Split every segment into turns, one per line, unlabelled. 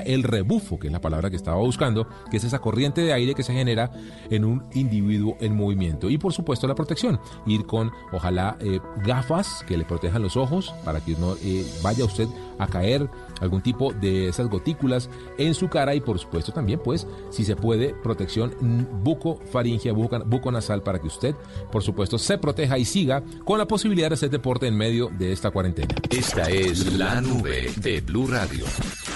el rebufo, que es la palabra que estaba buscando, que es esa corriente de aire que se genera en un individuo en movimiento. Y por supuesto la protección, ir con ojalá eh, gafas que le protejan los ojos para que no eh, vaya usted a caer algún tipo de esas gotículas en su cara y por supuesto también pues si se puede protección buco faringia buco nasal para que usted por supuesto se proteja y siga con la posibilidad de hacer deporte en medio de esta cuarentena.
Esta es la nube de Blue Radio.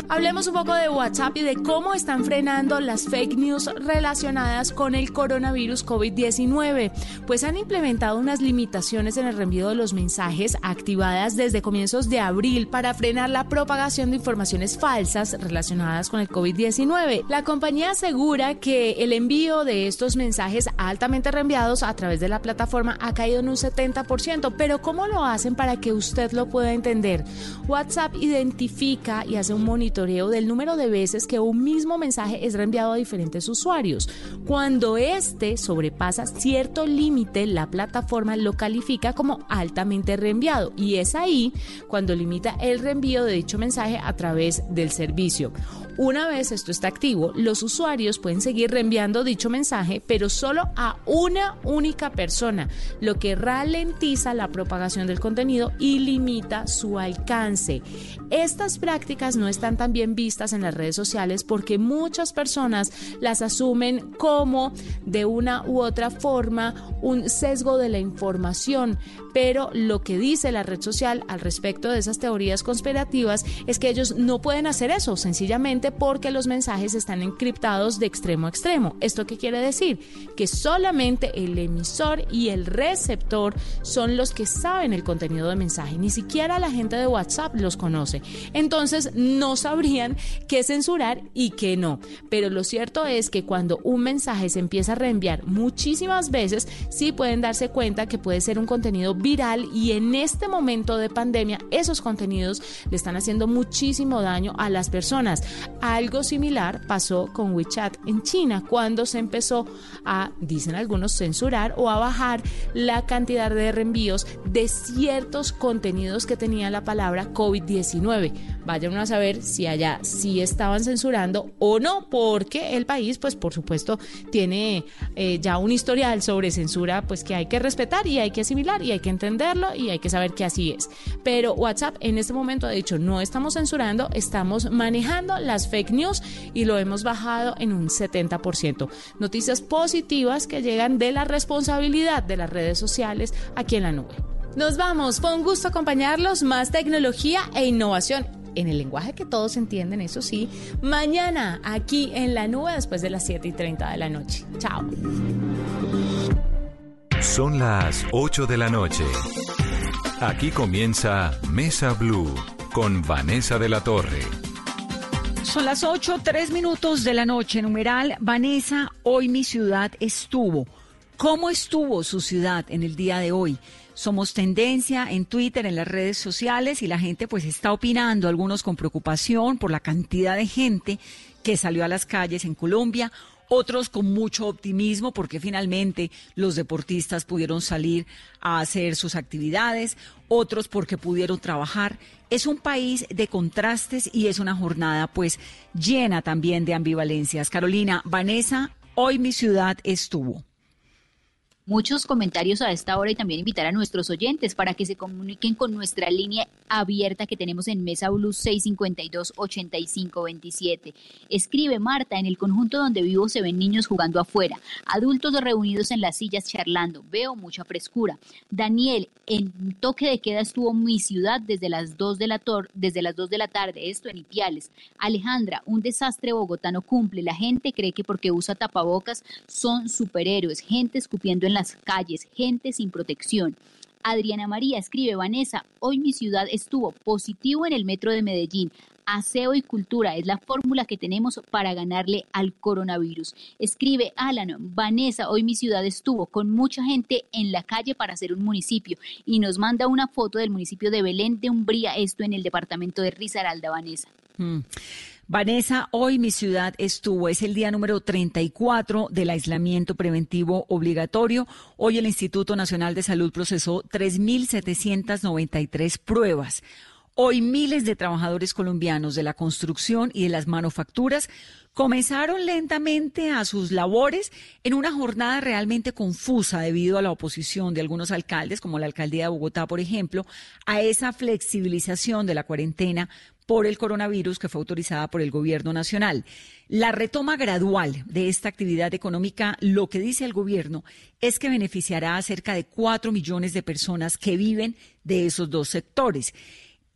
Hablemos un poco de WhatsApp y de cómo están frenando las fake news relacionadas con el coronavirus COVID-19. Pues han implementado unas limitaciones en el reenvío de los mensajes activadas desde comienzos de abril para frenar la propagación de informaciones falsas relacionadas con el COVID-19. La compañía asegura que el envío de estos mensajes altamente reenviados a través de la plataforma ha caído en un 70%, pero ¿cómo lo hacen para que usted lo pueda entender? WhatsApp identifica y hace un monitoreo del número de veces que un mismo mensaje es reenviado a diferentes usuarios. Cuando este sobrepasa cierto límite, la plataforma lo califica como altamente reenviado y es ahí cuando limita el reenvío de dicho mensaje a través del servicio. Una vez esto está activo, los usuarios pueden seguir reenviando dicho mensaje, pero solo a una única persona, lo que ralentiza la propagación del contenido y limita su alcance. Estas prácticas no están tan bien vistas en las redes sociales porque muchas personas las asumen como de una u otra forma un sesgo de la información, pero lo que dice la red social al respecto de esas teorías conspirativas es que ellos no pueden hacer eso, sencillamente porque los mensajes están encriptados de extremo a extremo. ¿Esto qué quiere decir? Que solamente el emisor y el receptor son los que saben el contenido del mensaje. Ni siquiera la gente de WhatsApp los conoce. Entonces no sabrían qué censurar y qué no. Pero lo cierto es que cuando un mensaje se empieza a reenviar muchísimas veces, sí pueden darse cuenta que puede ser un contenido viral y en este momento de pandemia esos contenidos le están haciendo muchísimo daño a las personas. Algo similar pasó con WeChat en China cuando se empezó a, dicen algunos, censurar o a bajar la cantidad de reenvíos de ciertos contenidos que tenía la palabra COVID-19. Vayan a saber si allá sí estaban censurando o no, porque el país, pues por supuesto, tiene eh, ya un historial sobre censura, pues que hay que respetar y hay que asimilar y hay que entenderlo y hay que saber que así es. Pero WhatsApp en este momento ha dicho, no estamos censurando, estamos manejando las fake news y lo hemos bajado en un 70%. Noticias positivas que llegan de la responsabilidad de las redes sociales aquí en la nube. Nos vamos, fue un gusto acompañarlos, más tecnología e innovación en el lenguaje que todos entienden, eso sí, mañana aquí en la nube después de las 7 y 30 de la noche. Chao.
Son las 8 de la noche. Aquí comienza Mesa Blue con Vanessa de la Torre.
Son las 8, 3 minutos de la noche. Numeral, Vanessa, hoy mi ciudad estuvo. ¿Cómo estuvo su ciudad en el día de hoy? Somos tendencia en Twitter, en las redes sociales y la gente pues está opinando, algunos con preocupación por la cantidad de gente que salió a las calles en Colombia, otros con mucho optimismo porque finalmente los deportistas pudieron salir a hacer sus actividades, otros porque pudieron trabajar. Es un país de contrastes y es una jornada pues llena también de ambivalencias. Carolina, Vanessa, hoy mi ciudad estuvo
muchos comentarios a esta hora y también invitar a nuestros oyentes para que se comuniquen con nuestra línea abierta que tenemos en Mesa Blue 652-8527. Escribe Marta, en el conjunto donde vivo se ven niños jugando afuera, adultos reunidos en las sillas charlando, veo mucha frescura. Daniel, en toque de queda estuvo mi ciudad desde las 2 de la, desde las 2 de la tarde, esto en Ipiales. Alejandra, un desastre bogotano cumple, la gente cree que porque usa tapabocas son superhéroes, gente escupiendo en las calles, gente sin protección. Adriana María escribe, Vanessa, hoy mi ciudad estuvo positivo en el metro de Medellín. Aseo y cultura es la fórmula que tenemos para ganarle al coronavirus. Escribe Alan, Vanessa, hoy mi ciudad estuvo con mucha gente en la calle para hacer un municipio y nos manda una foto del municipio de Belén de Umbría, esto en el departamento de Risaralda, Vanessa.
Mm. Vanessa, hoy mi ciudad estuvo, es el día número 34 del aislamiento preventivo obligatorio. Hoy el Instituto Nacional de Salud procesó 3.793 pruebas. Hoy miles de trabajadores colombianos de la construcción y de las manufacturas comenzaron lentamente a sus labores en una jornada realmente confusa debido a la oposición de algunos alcaldes, como la alcaldía de Bogotá, por ejemplo, a esa flexibilización de la cuarentena por el coronavirus que fue autorizada por el gobierno nacional. La retoma gradual de esta actividad económica, lo que dice el gobierno, es que beneficiará a cerca de cuatro millones de personas que viven de esos dos sectores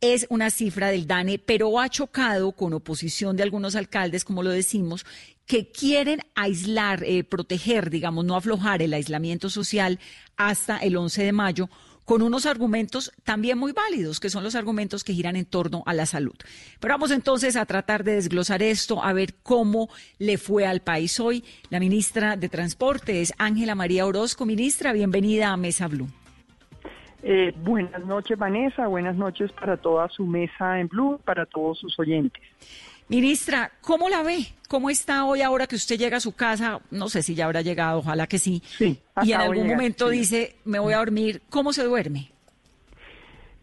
es una cifra del DANE, pero ha chocado con oposición de algunos alcaldes, como lo decimos, que quieren aislar, eh, proteger, digamos, no aflojar el aislamiento social hasta el 11 de mayo, con unos argumentos también muy válidos, que son los argumentos que giran en torno a la salud. Pero vamos entonces a tratar de desglosar esto, a ver cómo le fue al país hoy. La ministra de Transporte es Ángela María Orozco. Ministra, bienvenida a Mesa Blue.
Eh, buenas noches, Vanessa. Buenas noches para toda su mesa en Blue, para todos sus oyentes.
Ministra, ¿cómo la ve? ¿Cómo está hoy ahora que usted llega a su casa? No sé si ya habrá llegado, ojalá que sí.
Sí.
Y en algún momento dice, me voy a dormir. ¿Cómo se duerme?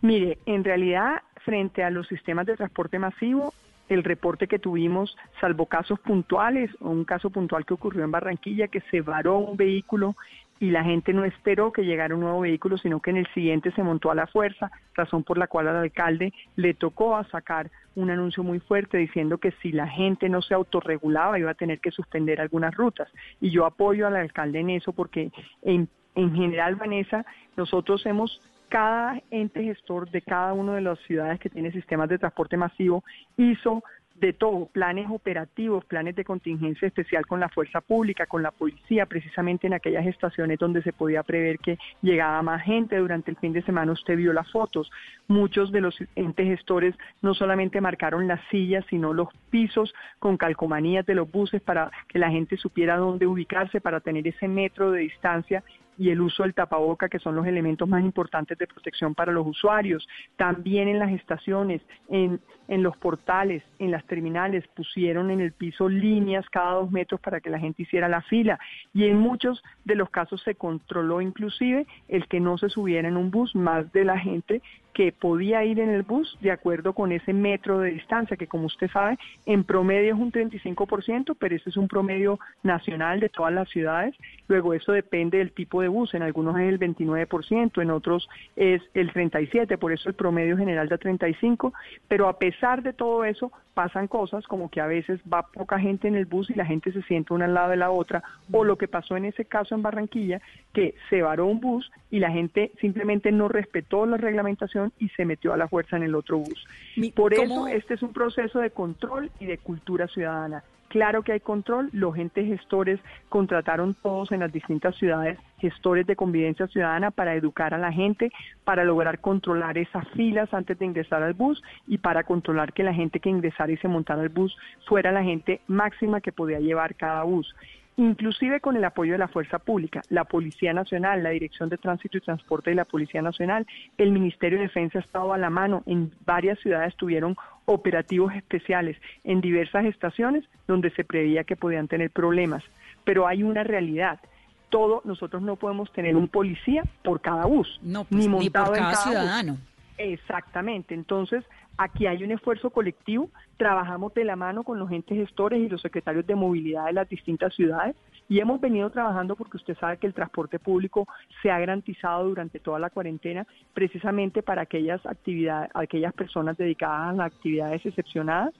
Mire, en realidad, frente a los sistemas de transporte masivo, el reporte que tuvimos, salvo casos puntuales, o un caso puntual que ocurrió en Barranquilla, que se varó un vehículo y la gente no esperó que llegara un nuevo vehículo, sino que en el siguiente se montó a la fuerza, razón por la cual al alcalde le tocó a sacar un anuncio muy fuerte diciendo que si la gente no se autorregulaba iba a tener que suspender algunas rutas. Y yo apoyo al alcalde en eso porque en, en general, Vanessa, nosotros hemos cada ente gestor de cada una de las ciudades que tiene sistemas de transporte masivo hizo de todo, planes operativos, planes de contingencia especial con la fuerza pública, con la policía, precisamente en aquellas estaciones donde se podía prever que llegaba más gente durante el fin de semana. Usted vio las fotos. Muchos de los entes gestores no solamente marcaron las sillas, sino los pisos con calcomanías de los buses para que la gente supiera dónde ubicarse, para tener ese metro de distancia y el uso del tapaboca, que son los elementos más importantes de protección para los usuarios. También en las estaciones, en, en los portales, en las terminales, pusieron en el piso líneas cada dos metros para que la gente hiciera la fila. Y en muchos de los casos se controló inclusive el que no se subiera en un bus más de la gente que podía ir en el bus de acuerdo con ese metro de distancia, que como usted sabe, en promedio es un 35%, pero ese es un promedio nacional de todas las ciudades. Luego eso depende del tipo de bus, en algunos es el 29%, en otros es el 37%, por eso el promedio general da 35%, pero a pesar de todo eso, pasan cosas como que a veces va poca gente en el bus y la gente se siente una al lado de la otra, o lo que pasó en ese caso en Barranquilla, que se varó un bus y la gente simplemente no respetó la reglamentación y se metió a la fuerza en el otro bus. Por eso este es un proceso de control y de cultura ciudadana. Claro que hay control, los entes gestores contrataron todos en las distintas ciudades gestores de convivencia ciudadana para educar a la gente, para lograr controlar esas filas antes de ingresar al bus y para controlar que la gente que ingresara y se montara al bus fuera la gente máxima que podía llevar cada bus inclusive con el apoyo de la Fuerza Pública, la Policía Nacional, la Dirección de Tránsito y Transporte de la Policía Nacional, el Ministerio de Defensa ha estado a la mano, en varias ciudades tuvieron operativos especiales en diversas estaciones donde se preveía que podían tener problemas, pero hay una realidad. Todo, nosotros no podemos tener un policía por cada bus,
no, pues, ni montado por cada, ciudadano.
Exactamente, entonces aquí hay un esfuerzo colectivo, trabajamos de la mano con los entes gestores y los secretarios de movilidad de las distintas ciudades y hemos venido trabajando porque usted sabe que el transporte público se ha garantizado durante toda la cuarentena precisamente para aquellas actividades, aquellas personas dedicadas a las actividades excepcionadas.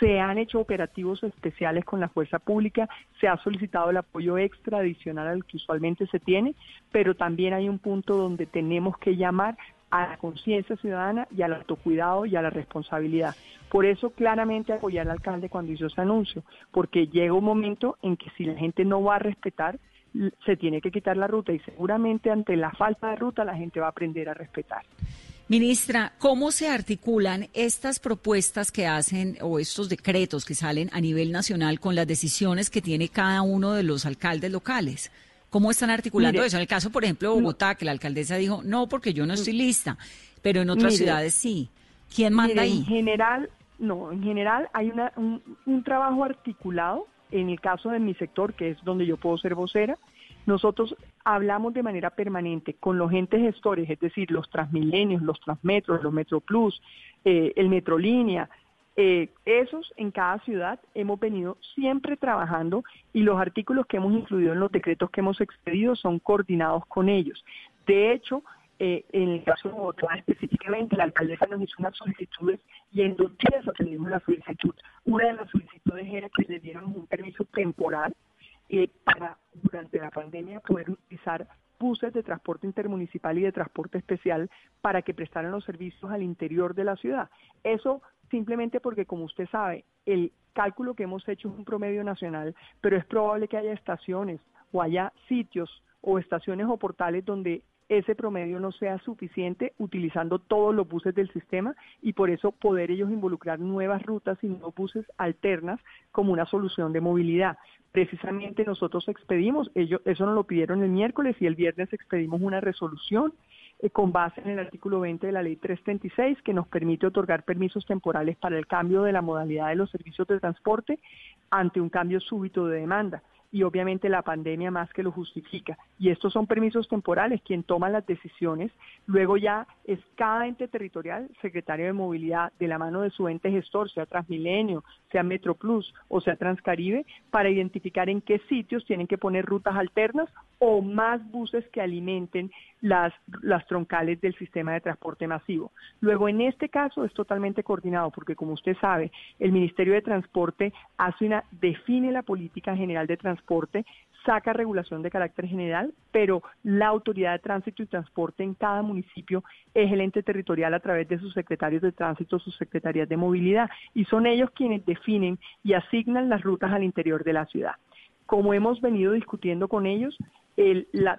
Se han hecho operativos especiales con la fuerza pública, se ha solicitado el apoyo extra adicional al que usualmente se tiene, pero también hay un punto donde tenemos que llamar a la conciencia ciudadana y al autocuidado y a la responsabilidad. Por eso claramente apoyé al alcalde cuando hizo ese anuncio, porque llega un momento en que si la gente no va a respetar, se tiene que quitar la ruta y seguramente ante la falta de ruta la gente va a aprender a respetar.
Ministra, ¿cómo se articulan estas propuestas que hacen o estos decretos que salen a nivel nacional con las decisiones que tiene cada uno de los alcaldes locales? ¿Cómo están articulando eso? En el caso, por ejemplo, de Bogotá, que la alcaldesa dijo, no, porque yo no estoy lista, pero en otras ciudades sí. ¿Quién manda ahí?
En general, no, en general hay una, un, trabajo articulado, en el caso de mi sector, que es donde yo puedo ser vocera, nosotros hablamos de manera permanente con los entes gestores, es decir, los Transmilenios, los Transmetros, los Metroplus, eh, el Metrolínea, eh, esos en cada ciudad hemos venido siempre trabajando y los artículos que hemos incluido en los decretos que hemos expedido son coordinados con ellos. De hecho, eh, en el caso de Bogotá específicamente, la alcaldesa nos hizo unas solicitudes y en dos días atendimos la solicitud. Una de las solicitudes era que le dieran un permiso temporal eh, para durante la pandemia poder utilizar buses de transporte intermunicipal y de transporte especial para que prestaran los servicios al interior de la ciudad. Eso simplemente porque, como usted sabe, el cálculo que hemos hecho es un promedio nacional, pero es probable que haya estaciones o haya sitios o estaciones o portales donde ese promedio no sea suficiente utilizando todos los buses del sistema y por eso poder ellos involucrar nuevas rutas y nuevos buses alternas como una solución de movilidad. Precisamente nosotros expedimos, ellos, eso nos lo pidieron el miércoles y el viernes expedimos una resolución eh, con base en el artículo 20 de la ley 336 que nos permite otorgar permisos temporales para el cambio de la modalidad de los servicios de transporte ante un cambio súbito de demanda y obviamente la pandemia más que lo justifica. Y estos son permisos temporales, quien toma las decisiones, luego ya es cada ente territorial, secretario de movilidad, de la mano de su ente gestor, sea Transmilenio, sea MetroPlus o sea Transcaribe, para identificar en qué sitios tienen que poner rutas alternas o más buses que alimenten las, las troncales del sistema de transporte masivo. Luego, en este caso es totalmente coordinado porque, como usted sabe, el Ministerio de Transporte hace una, define la política general de transporte, saca regulación de carácter general, pero la autoridad de tránsito y transporte en cada municipio es el ente territorial a través de sus secretarios de tránsito, sus secretarías de movilidad, y son ellos quienes definen y asignan las rutas al interior de la ciudad. Como hemos venido discutiendo con ellos,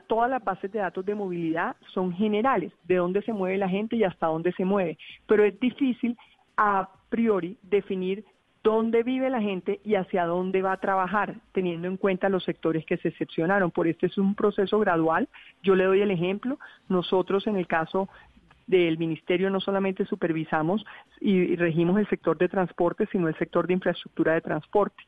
todas las bases de datos de movilidad son generales, de dónde se mueve la gente y hasta dónde se mueve, pero es difícil a priori definir dónde vive la gente y hacia dónde va a trabajar, teniendo en cuenta los sectores que se excepcionaron. Por este es un proceso gradual. Yo le doy el ejemplo. Nosotros en el caso del ministerio no solamente supervisamos y regimos el sector de transporte, sino el sector de infraestructura de transporte.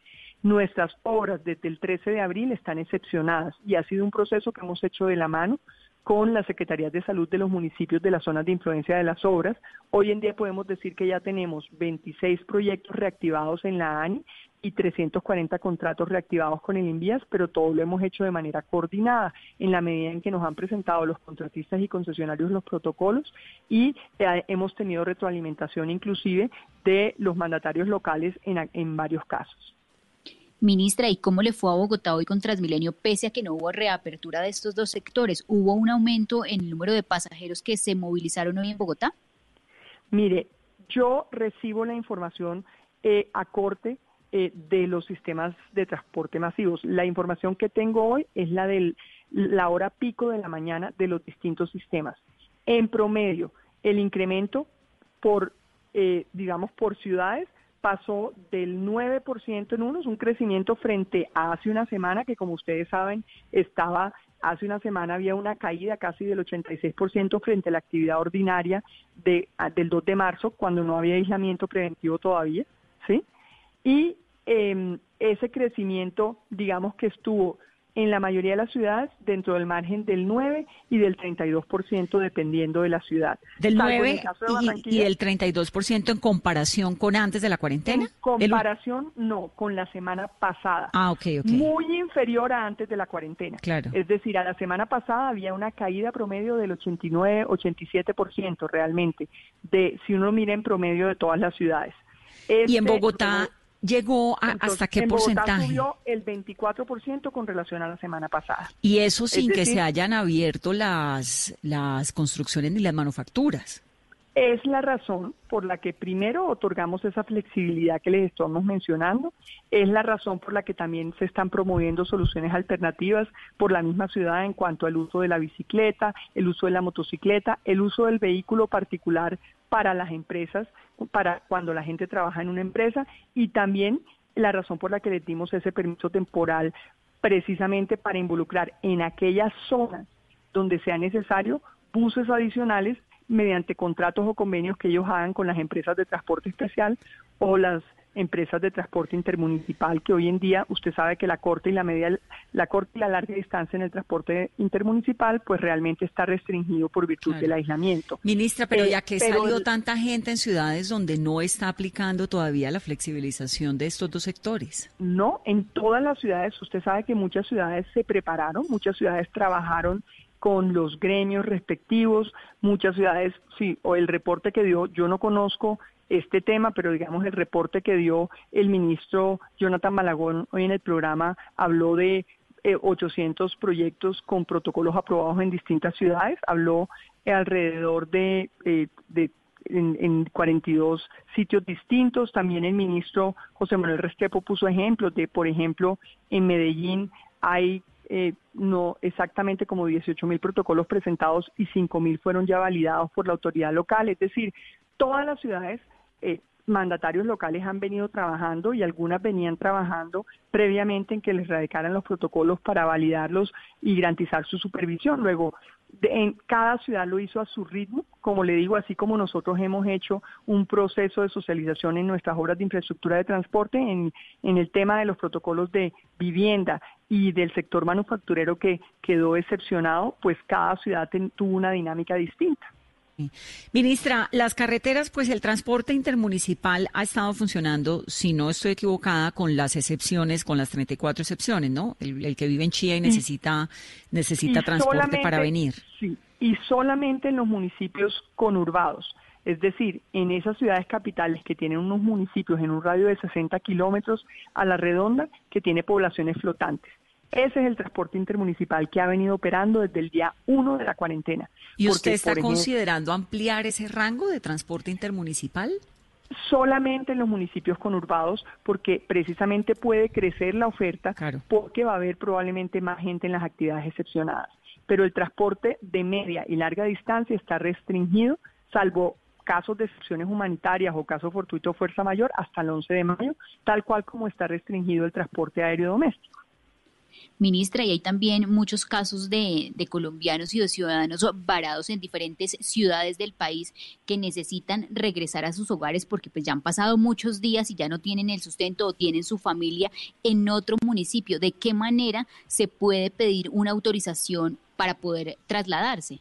Nuestras obras desde el 13 de abril están excepcionadas y ha sido un proceso que hemos hecho de la mano con las Secretarías de Salud de los municipios de las zonas de influencia de las obras. Hoy en día podemos decir que ya tenemos 26 proyectos reactivados en la ANI y 340 contratos reactivados con el INVIAS, pero todo lo hemos hecho de manera coordinada en la medida en que nos han presentado los contratistas y concesionarios los protocolos y hemos tenido retroalimentación inclusive de los mandatarios locales en varios casos.
Ministra, ¿y cómo le fue a Bogotá hoy con Transmilenio pese a que no hubo reapertura de estos dos sectores? ¿Hubo un aumento en el número de pasajeros que se movilizaron hoy en Bogotá?
Mire, yo recibo la información eh, a corte eh, de los sistemas de transporte masivos. La información que tengo hoy es la de la hora pico de la mañana de los distintos sistemas. En promedio, el incremento por, eh, digamos, por ciudades pasó del 9% en unos, un crecimiento frente a hace una semana, que como ustedes saben, estaba, hace una semana había una caída casi del 86% frente a la actividad ordinaria de, del 2 de marzo, cuando no había aislamiento preventivo todavía, ¿sí? Y eh, ese crecimiento, digamos que estuvo en la mayoría de las ciudades dentro del margen del 9 y del 32% dependiendo de la ciudad.
Del 9 y, el 32% en comparación con antes de la cuarentena. En
comparación no, con la semana pasada.
Ah, ok, ok.
Muy inferior a antes de la cuarentena.
Claro.
Es decir, a la semana pasada había una caída promedio del 89, 87% realmente, de si uno mira en promedio de todas las ciudades.
y en este Bogotá llegó a, hasta qué
en
porcentaje?
Bogotá subió el 24% con relación a la semana pasada.
Y eso sin que se hayan abierto las, las construcciones ni las manufacturas.
Es la razón por la que primero otorgamos esa flexibilidad que les estamos mencionando, es la razón por la que también se están promoviendo soluciones alternativas por la misma ciudad en cuanto al uso de la bicicleta, el uso de la motocicleta, el uso del vehículo particular para las empresas, para cuando la gente trabaja en una empresa y también la razón por la que le dimos ese permiso temporal precisamente para involucrar en aquellas zonas donde sea necesario buses adicionales mediante contratos o convenios que ellos hagan con las empresas de transporte especial o las empresas de transporte intermunicipal, que hoy en día usted sabe que la corta y la media, la corta y la larga distancia en el transporte intermunicipal, pues realmente está restringido por virtud del aislamiento.
Ministra, pero ya que ha salido tanta gente en ciudades donde no está aplicando todavía la flexibilización de estos dos sectores.
No, en todas las ciudades, usted sabe que muchas ciudades se prepararon, muchas ciudades trabajaron con los gremios respectivos, muchas ciudades, sí, o el reporte que dio, yo no conozco este tema, pero digamos el reporte que dio el ministro Jonathan Malagón hoy en el programa habló de 800 eh, proyectos con protocolos aprobados en distintas ciudades, habló alrededor de, eh, de en, en, 42 sitios distintos. También el ministro José Manuel Restrepo puso ejemplos de, por ejemplo, en Medellín hay eh, no exactamente como 18 mil protocolos presentados y 5 mil fueron ya validados por la autoridad local. Es decir, todas las ciudades eh, mandatarios locales han venido trabajando y algunas venían trabajando previamente en que les radicaran los protocolos para validarlos y garantizar su supervisión. Luego, en cada ciudad lo hizo a su ritmo, como le digo, así como nosotros hemos hecho un proceso de socialización en nuestras obras de infraestructura de transporte, en, en el tema de los protocolos de vivienda y del sector manufacturero que quedó excepcionado, pues cada ciudad tuvo una dinámica distinta.
Ministra, las carreteras, pues el transporte intermunicipal ha estado funcionando, si no estoy equivocada, con las excepciones, con las 34 excepciones, ¿no? El, que vive en Chía y necesita, necesita transporte para venir.
Sí, y solamente en los municipios conurbados. Es decir, en esas ciudades capitales que tienen unos municipios en un radio de 60 kilómetros a la redonda que tiene poblaciones flotantes. Ese es el transporte intermunicipal que ha venido operando desde el día 1 de la cuarentena.
¿Y usted está considerando ampliar ese rango de transporte intermunicipal?
solamente en los municipios conurbados porque precisamente puede crecer la oferta porque va a haber probablemente más gente en las actividades excepcionadas. Pero el transporte de media y larga distancia está restringido, salvo casos de excepciones humanitarias o casos fortuitos fuerza mayor, hasta el 11 de mayo, tal cual como está restringido el transporte aéreo doméstico
ministra, y hay también muchos casos de, colombianos y de ciudadanos varados en diferentes ciudades del país que necesitan regresar a sus hogares porque pues ya han pasado muchos días y ya no tienen el sustento o tienen su familia en otro municipio. ¿De qué manera se puede pedir una autorización para poder trasladarse?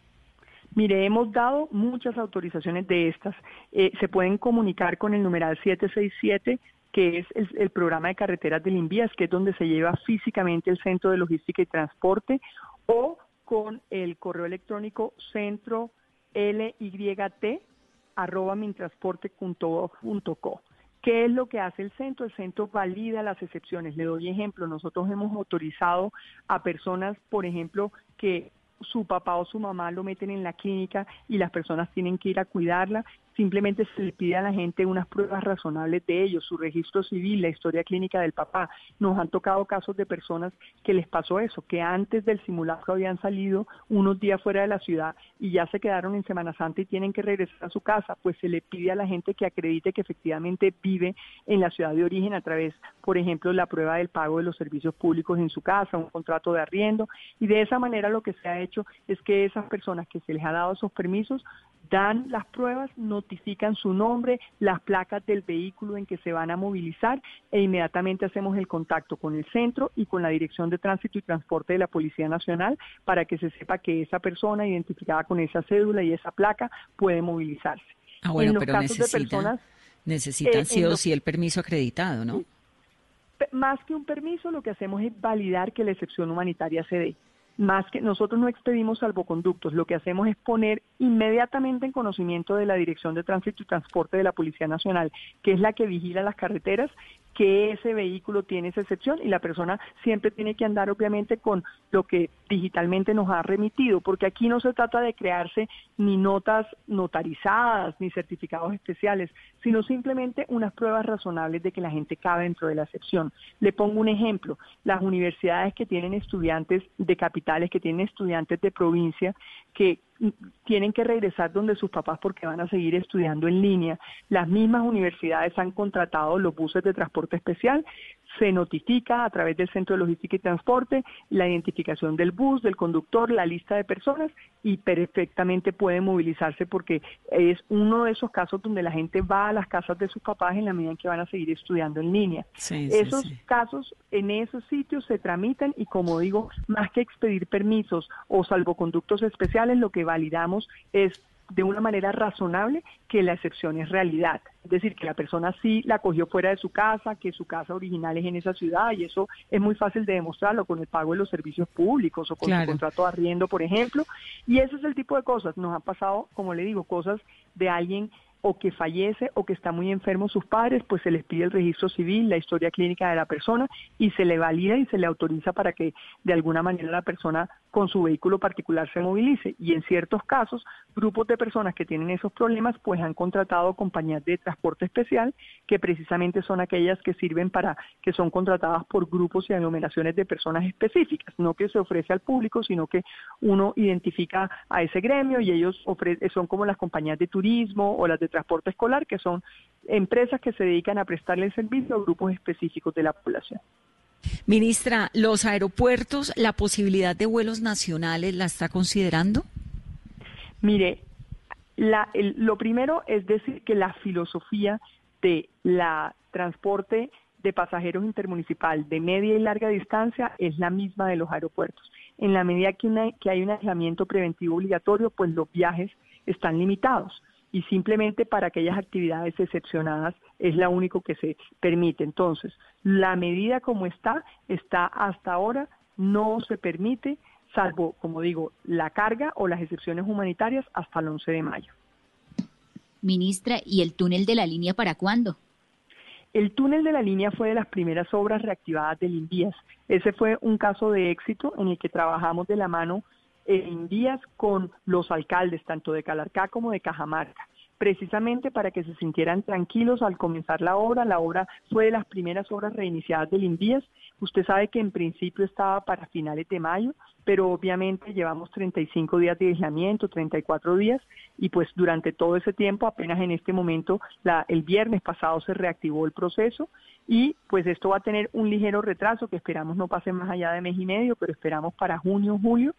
Mire, hemos dado muchas autorizaciones de estas. Eh, se pueden comunicar con el numeral 767 que es el, programa de carreteras del INVIAS, que es donde se lleva físicamente el centro de logística y transporte, o con el correo electrónico centro lyt arroba ¿Qué es lo que hace el centro? El centro valida las excepciones. Le doy ejemplo. Nosotros hemos autorizado a personas, por ejemplo, que su papá o su mamá lo meten en la clínica y las personas tienen que ir a cuidarla simplemente se le pide a la gente unas pruebas razonables de ellos, su registro civil, la historia clínica del papá. Nos han tocado casos de personas que les pasó eso, que antes del simulacro habían salido unos días fuera de la ciudad y ya se quedaron en Semana Santa y tienen que regresar a su casa, pues se le pide a la gente que acredite que efectivamente vive en la ciudad de origen a través, por ejemplo, la prueba del pago de los servicios públicos en su casa, un contrato de arriendo, y de esa manera lo que se ha hecho es que esas personas que se les ha dado esos permisos dan las pruebas, notifican su nombre, las placas del vehículo en que se van a movilizar e inmediatamente hacemos el contacto con el centro y con la Dirección de Tránsito y Transporte de la Policía Nacional para que se sepa que esa persona identificada con esa cédula y esa placa puede movilizarse.
Ah, bueno, pero necesitan, necesitan eh, sí o sí el permiso acreditado, ¿no?
Más que un permiso, lo que hacemos es validar que la excepción humanitaria se dé más que nosotros no expedimos salvoconductos, lo que hacemos es poner inmediatamente en conocimiento de la Dirección de Tránsito y Transporte de la Policía Nacional, que es la que vigila las carreteras, que ese vehículo tiene esa excepción y la persona siempre tiene que andar obviamente con lo que digitalmente nos ha remitido, porque aquí no se trata de crearse ni notas notarizadas ni certificados especiales, sino simplemente unas pruebas razonables de que la gente cabe dentro de la excepción. Le pongo un ejemplo, las universidades que tienen estudiantes de capitales, que tienen estudiantes de provincia, que tienen que regresar donde sus papás porque van a seguir estudiando en línea. Las mismas universidades han contratado los buses de transporte especial. Se notifica a través del Centro de Logística y Transporte la identificación del bus, del conductor, la lista de personas y perfectamente puede movilizarse porque es uno de esos casos donde la gente va a las casas de sus papás en la medida en que van a seguir estudiando en línea. esos casos en esos sitios se tramitan y como digo, más que expedir permisos o salvoconductos especiales, lo que validamos es de una manera razonable que la excepción es realidad. Es decir, que la persona sí la cogió fuera de su casa, que su casa original es en esa ciudad y eso es muy fácil de demostrarlo con el pago de los servicios públicos o con el contrato de arriendo, por ejemplo. Y ese es el tipo de cosas. Nos han pasado, como le digo, cosas de alguien o que fallece o que está muy enfermo sus padres, pues se les pide el registro civil, la historia clínica de la persona y se le valida y se le autoriza para que de alguna manera la persona con su vehículo particular se movilice. Y en ciertos casos, grupos de personas que tienen esos problemas, pues han contratado compañías de transporte especial, que precisamente son aquellas que sirven para, que son contratadas por grupos y aglomeraciones de personas específicas, no que se ofrece al público, sino que uno identifica a ese gremio y ellos son como las compañías de turismo o las de transporte escolar, que son empresas que se dedican a prestarle el servicio a grupos específicos de la población.
Ministra, ¿los aeropuertos, la posibilidad de vuelos nacionales la está considerando?
Mire, lo primero es decir que la filosofía de la transporte de pasajeros intermunicipal de media y larga distancia es la misma de los aeropuertos. En la medida que, que hay un aislamiento preventivo obligatorio, pues los viajes están limitados y simplemente para aquellas actividades excepcionadas es la único que se permite. Entonces, la medida como está, está hasta ahora, no se permite, salvo, como digo, la carga o las excepciones humanitarias hasta el 11 de mayo.
Ministra, ¿y el túnel de la línea para cuándo?
El túnel de la línea fue de las primeras obras reactivadas del INVIAS. Ese fue un caso de éxito en el que trabajamos de la mano en días con los alcaldes, tanto de Calarcá como de Cajamarca precisamente para que se sintieran tranquilos al comenzar la obra. La obra fue de las primeras obras reiniciadas del INVIAS. Usted sabe que en principio estaba para finales de mayo, pero obviamente llevamos 35 días de aislamiento, 34 días, y pues durante todo ese tiempo, apenas en este momento, el viernes pasado se reactivó el proceso y pues esto va a tener un ligero retraso que esperamos no pase más allá de mes y medio, pero esperamos para junio, julio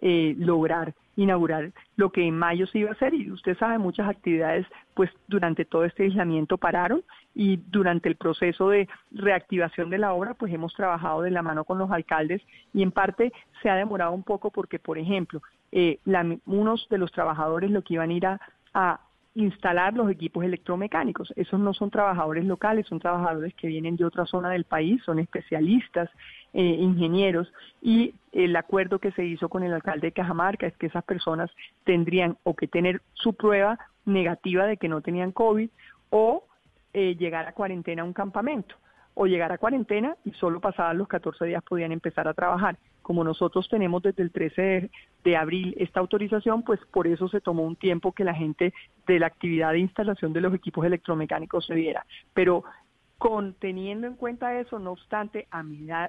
eh, lograr inaugurar lo que en mayo se iba a hacer y usted sabe muchas actividades pues durante todo este aislamiento pararon y durante el proceso de reactivación de la obra pues hemos trabajado de la mano con los alcaldes y en parte se ha demorado un poco porque por ejemplo eh, unos de los trabajadores lo que iban a ir a instalar los equipos electromecánicos. Esos no son trabajadores locales, son trabajadores que vienen de otra zona del país, son especialistas, eh, ingenieros, y el acuerdo que se hizo con el alcalde de Cajamarca es que esas personas tendrían o que tener su prueba negativa de que no tenían COVID o eh, llegar a cuarentena a un campamento o llegar a cuarentena y solo pasadas los 14 días podían empezar a trabajar. Como nosotros tenemos desde el 13 de, abril esta autorización, pues por eso se tomó un tiempo que la gente de la actividad de instalación de los equipos electromecánicos se diera. Pero con, teniendo en cuenta eso, no obstante, a,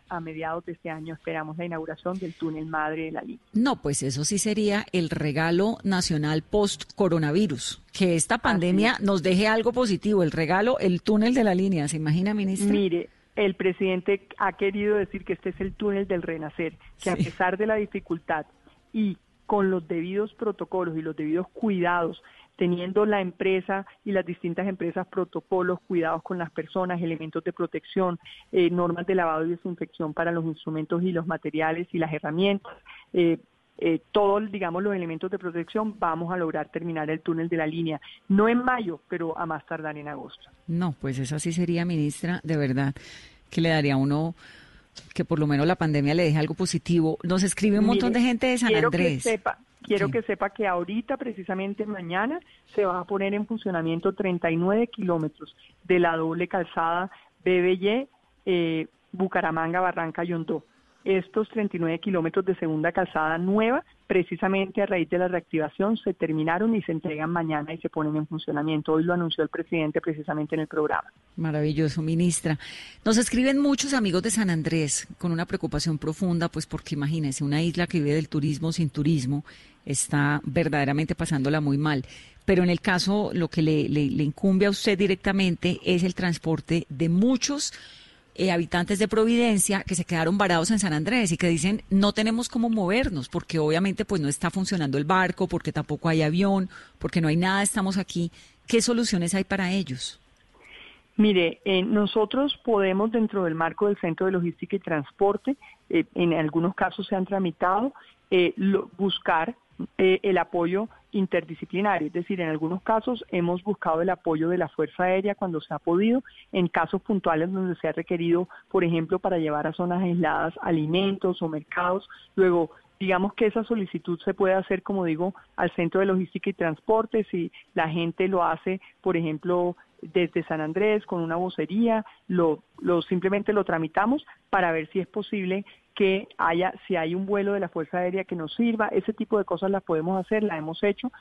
a, mediados de este año esperamos la inauguración del túnel madre de la línea.
No, pues eso sí sería el regalo nacional post-coronavirus, que esta pandemia nos deje algo positivo, el regalo, el túnel de la línea, ¿se imagina, ministra?
Mire, el presidente ha querido decir que este es el túnel del renacer, que a pesar de la dificultad y con los debidos protocolos y los debidos cuidados teniendo la empresa y las distintas empresas protocolos, cuidados con las personas, elementos de protección, eh, normas de lavado y desinfección para los instrumentos y los materiales y las herramientas. Eh, eh, todos, digamos, los elementos de protección, vamos a lograr terminar el túnel de la línea. No en mayo, pero a más tardar en agosto.
No, pues eso sí sería, ministra, de verdad, que le daría a uno que por lo menos la pandemia le deje algo positivo. Nos escribe un montón de gente de San Andrés.
Quiero que sepa que ahorita, precisamente mañana, se va a poner en funcionamiento 39 kilómetros de la doble calzada BBY eh, Bucaramanga, Barranca, Yondó estos 39 kilómetros de segunda calzada nueva, precisamente a raíz de la reactivación, se terminaron y se entregan mañana y se ponen en funcionamiento. Hoy lo anunció el presidente precisamente en el programa.
Maravilloso, ministra. Nos escriben muchos amigos de San Andrés con una preocupación profunda, pues porque imagínense, una isla que vive del turismo sin turismo está verdaderamente pasándola muy mal. Pero en el caso, lo que le, le incumbe a usted directamente es el transporte de muchos eh, habitantes de Providencia que se quedaron varados en San Andrés y que dicen no tenemos cómo movernos porque obviamente pues no está funcionando el barco, porque tampoco hay avión, porque no hay nada, estamos aquí. ¿Qué soluciones hay para ellos?
Mire, eh, nosotros podemos dentro del marco del Centro de Logística y Transporte, eh, en algunos casos se han tramitado, buscar el apoyo interdisciplinario, es decir, en algunos casos hemos buscado el apoyo de la Fuerza Aérea cuando se ha podido, en casos puntuales donde se ha requerido, por ejemplo, para llevar a zonas aisladas alimentos o mercados, luego digamos que esa solicitud se puede hacer, como digo, al Centro de Logística y Transporte, si la gente lo hace, por ejemplo, desde San Andrés con una vocería, lo, lo simplemente lo tramitamos para ver si es posible que haya, si hay un vuelo de la Fuerza Aérea que nos sirva, ese tipo de cosas las podemos hacer, la hemos hecho.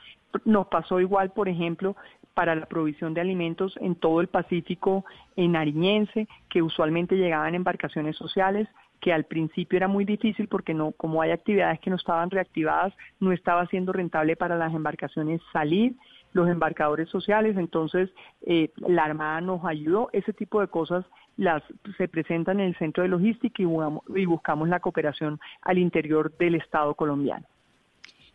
Nos pasó igual, por ejemplo, para la provisión de alimentos en todo el Pacífico en Nariñense, que usualmente llegaban embarcaciones sociales, que al principio era muy difícil porque no, como hay actividades que no estaban reactivadas, no estaba siendo rentable para las embarcaciones salir los embarcadores sociales, entonces eh, la Armada nos ayudó, ese tipo de cosas las se presentan en el centro de logística y, buscamos la cooperación al interior del Estado colombiano.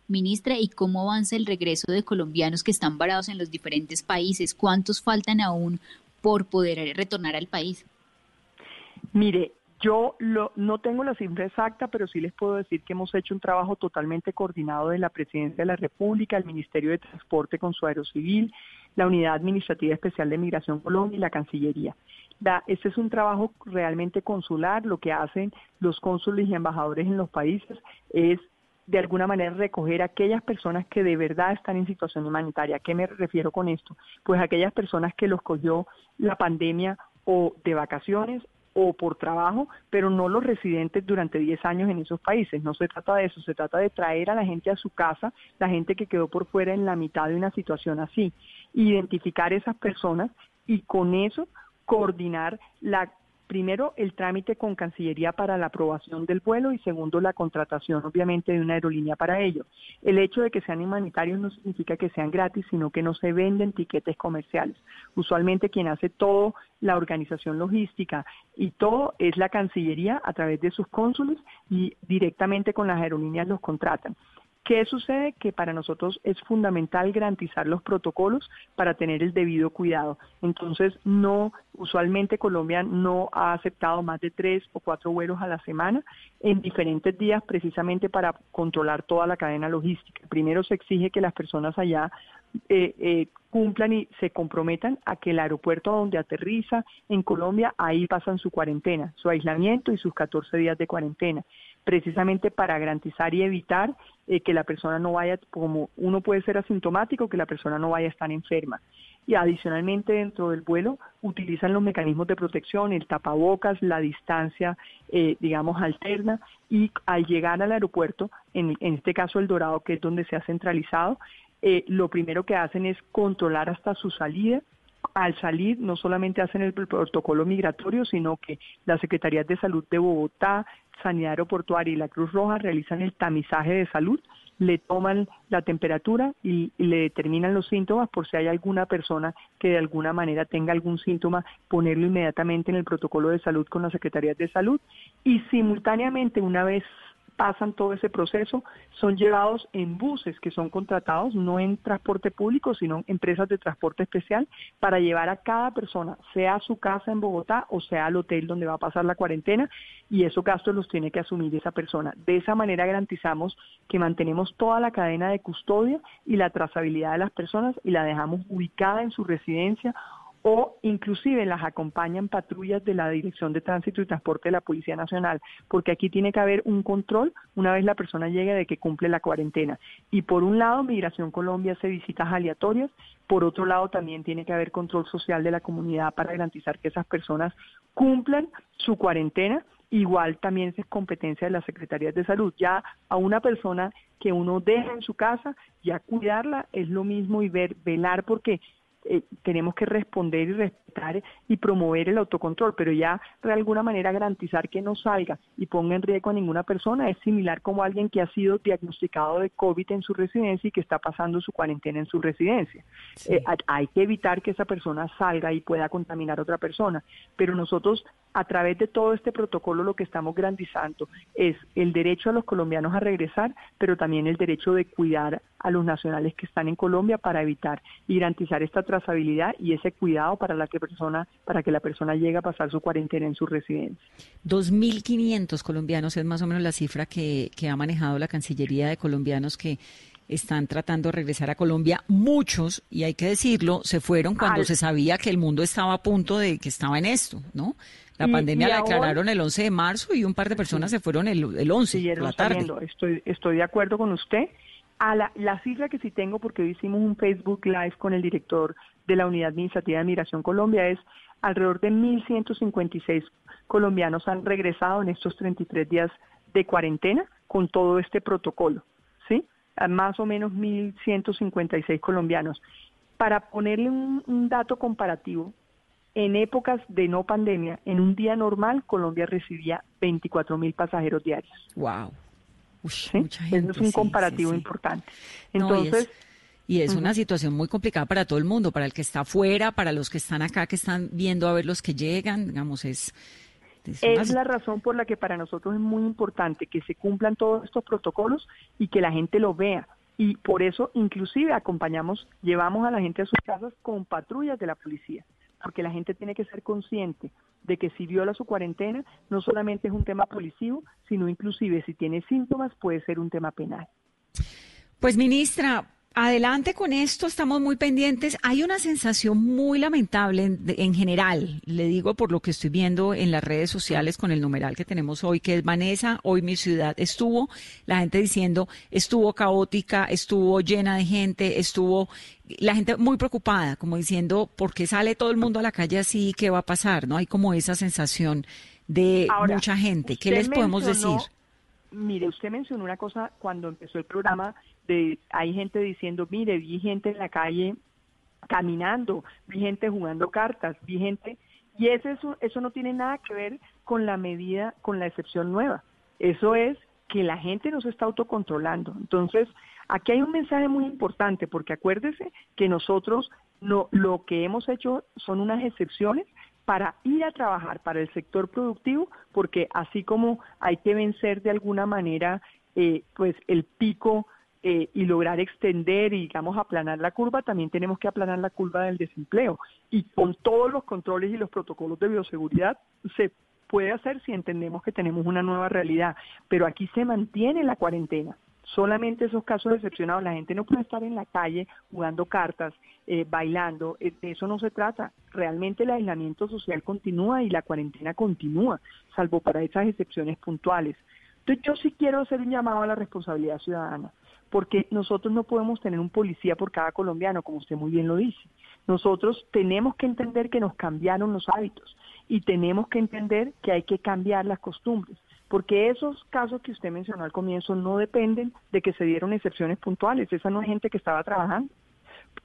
Ministra, ¿y cómo avanza el regreso de colombianos que están varados en los diferentes países? ¿Cuántos faltan aún por poder retornar al país?
Mire, yo no tengo la cifra exacta, pero sí les puedo decir que hemos hecho un trabajo totalmente coordinado de la Presidencia de la República, el Ministerio de Transporte con su Aerocivil, la Unidad Administrativa Especial de Migración Colombia y la Cancillería. Este es un trabajo realmente consular. Lo que hacen los cónsules y embajadores en los países es de alguna manera recoger a aquellas personas que de verdad están en situación humanitaria. ¿A qué me refiero con esto? Pues aquellas personas que los cogió la pandemia o de vacaciones o por trabajo, pero no los residentes durante 10 años en esos países. No se trata de eso, se trata de traer a la gente a su casa, la gente que quedó por fuera en la mitad de una situación así, identificar esas personas y con eso coordinar la primero el trámite con Cancillería para la aprobación del vuelo y segundo la contratación obviamente de una aerolínea para ello. El hecho de que sean humanitarios no significa que sean gratis, sino que no se venden tiquetes comerciales. Usualmente quien hace todo, la organización logística y todo es la Cancillería a través de sus cónsules y directamente con las aerolíneas los contratan. ¿Qué sucede? Que para nosotros es fundamental garantizar los protocolos para tener el debido cuidado. Entonces, no, usualmente Colombia no ha aceptado más de tres o cuatro vuelos a la semana en diferentes días precisamente para controlar toda la cadena logística. Primero se exige que las personas allá eh, eh, cumplan y se comprometan a que el aeropuerto donde aterriza en Colombia, ahí pasan su cuarentena, su aislamiento y sus 14 días de cuarentena precisamente para garantizar y evitar eh, que la persona no vaya, como uno puede ser asintomático, que la persona no vaya a estar enferma. Y adicionalmente dentro del vuelo utilizan los mecanismos de protección, el tapabocas, la distancia, eh, digamos, alterna, y al llegar al aeropuerto, en, este caso el Dorado, que es donde se ha centralizado, eh, lo primero que hacen es controlar hasta su salida, al salir no solamente hacen el protocolo migratorio, sino que las Secretarías de Salud de Bogotá, Sanidad Aeroportuaria y la Cruz Roja realizan el tamizaje de salud, le toman la temperatura y, le determinan los síntomas por si hay alguna persona que de alguna manera tenga algún síntoma, ponerlo inmediatamente en el protocolo de salud con las secretarías de salud y simultáneamente una vez pasan todo ese proceso, son llevados en buses que son contratados, no en transporte público, sino en empresas de transporte especial, para llevar a cada persona, sea a su casa en Bogotá o sea al hotel donde va a pasar la cuarentena, y esos gastos los tiene que asumir esa persona. De esa manera garantizamos que mantenemos toda la cadena de custodia y la trazabilidad de las personas y la dejamos ubicada en su residencia o inclusive las acompañan patrullas de la Dirección de Tránsito y Transporte de la Policía Nacional, porque aquí tiene que haber un control una vez la persona llegue de que cumple la cuarentena. Y por un lado, Migración Colombia hace visitas aleatorias, por otro lado también tiene que haber control social de la comunidad para garantizar que esas personas cumplan su cuarentena. Igual también es competencia de las secretarías de salud. Ya a una persona que uno deja en su casa, ya cuidarla es lo mismo y ver, velar porque eh, tenemos que responder y respetar y promover el autocontrol, pero ya de alguna manera garantizar que no salga y ponga en riesgo a ninguna persona es similar como alguien que ha sido diagnosticado de COVID en su residencia y que está pasando su cuarentena en su residencia. Eh, hay que evitar que esa persona salga y pueda contaminar a otra persona, pero nosotros a través de todo este protocolo lo que estamos garantizando es el derecho a los colombianos a regresar, pero también el derecho de cuidar a los nacionales que están en Colombia para evitar y garantizar esta trazabilidad y ese cuidado para la que persona para que la persona llegue a pasar su cuarentena en su residencia.
2.500 colombianos es más o menos la cifra que, que ha manejado la Cancillería de colombianos que están tratando de regresar a Colombia. Muchos, y hay que decirlo, se fueron cuando se sabía que el mundo estaba a punto de que estaba en esto, ¿no? La pandemia la declararon el 11 de marzo y un par de personas se fueron el, el 11 por la tarde.
Estoy, estoy de acuerdo con usted. A la, la cifra que sí tengo, porque hoy hicimos un Facebook Live con el director de la Unidad Administrativa de Migración Colombia, es alrededor de 1.156 colombianos han regresado en estos 33 días de cuarentena con todo este protocolo, más o menos 1.156 colombianos. Para ponerle un, dato comparativo, en épocas de no pandemia, en un día normal, Colombia recibía 24 mil pasajeros diarios.
¡Wow!
Eso es un comparativo importante. Entonces.
y es, una situación muy complicada para todo el mundo, para el que está afuera, para los que están acá, que están viendo a ver los que llegan, digamos, es,
es la razón por la que para nosotros es muy importante que se cumplan todos estos protocolos y que la gente lo vea. Y por eso inclusive acompañamos, llevamos a la gente a sus casas con patrullas de la policía, porque la gente tiene que ser consciente de que si viola su cuarentena, no solamente es un tema policivo, sino inclusive si tiene síntomas puede ser un tema penal.
Pues ministra, Adelante con esto, estamos muy pendientes. Hay una sensación muy lamentable en, general, le digo por lo que estoy viendo en las redes sociales con el numeral que tenemos hoy, que es Vanessa, hoy mi ciudad estuvo, la gente diciendo estuvo caótica, estuvo llena de gente, estuvo la gente muy preocupada, como diciendo, ¿por qué sale todo el mundo a la calle así? ¿Qué va a pasar? ¿No? Hay como esa sensación de mucha gente. ¿Qué les podemos decir?
Mire, usted mencionó una cosa cuando empezó el programa de hay gente diciendo, mire, vi gente en la calle caminando, vi gente jugando cartas, vi gente y eso eso no tiene nada que ver con la medida, con la excepción nueva. Eso es que la gente no se está autocontrolando. Entonces, aquí hay un mensaje muy importante porque acuérdese que nosotros no lo que hemos hecho son unas excepciones para ir a trabajar para el sector productivo, porque así como hay que vencer de alguna manera eh, pues el pico eh, y lograr extender y digamos aplanar la curva, también tenemos que aplanar la curva del desempleo. Y con todos los controles y los protocolos de bioseguridad se puede hacer si entendemos que tenemos una nueva realidad, pero aquí se mantiene la cuarentena solamente esos casos excepcionados. La gente no puede estar en la calle jugando cartas, eh, bailando. Eh, de eso no se trata. Realmente el aislamiento social continúa y la cuarentena continúa, salvo para esas excepciones puntuales. Entonces yo sí quiero hacer un llamado a la responsabilidad ciudadana, porque nosotros no podemos tener un policía por cada colombiano, como usted muy bien lo dice. Nosotros tenemos que entender que nos cambiaron los hábitos y tenemos que entender que hay que cambiar las costumbres porque esos casos que usted mencionó al comienzo no dependen de que se dieron excepciones puntuales, esa no es gente que estaba trabajando.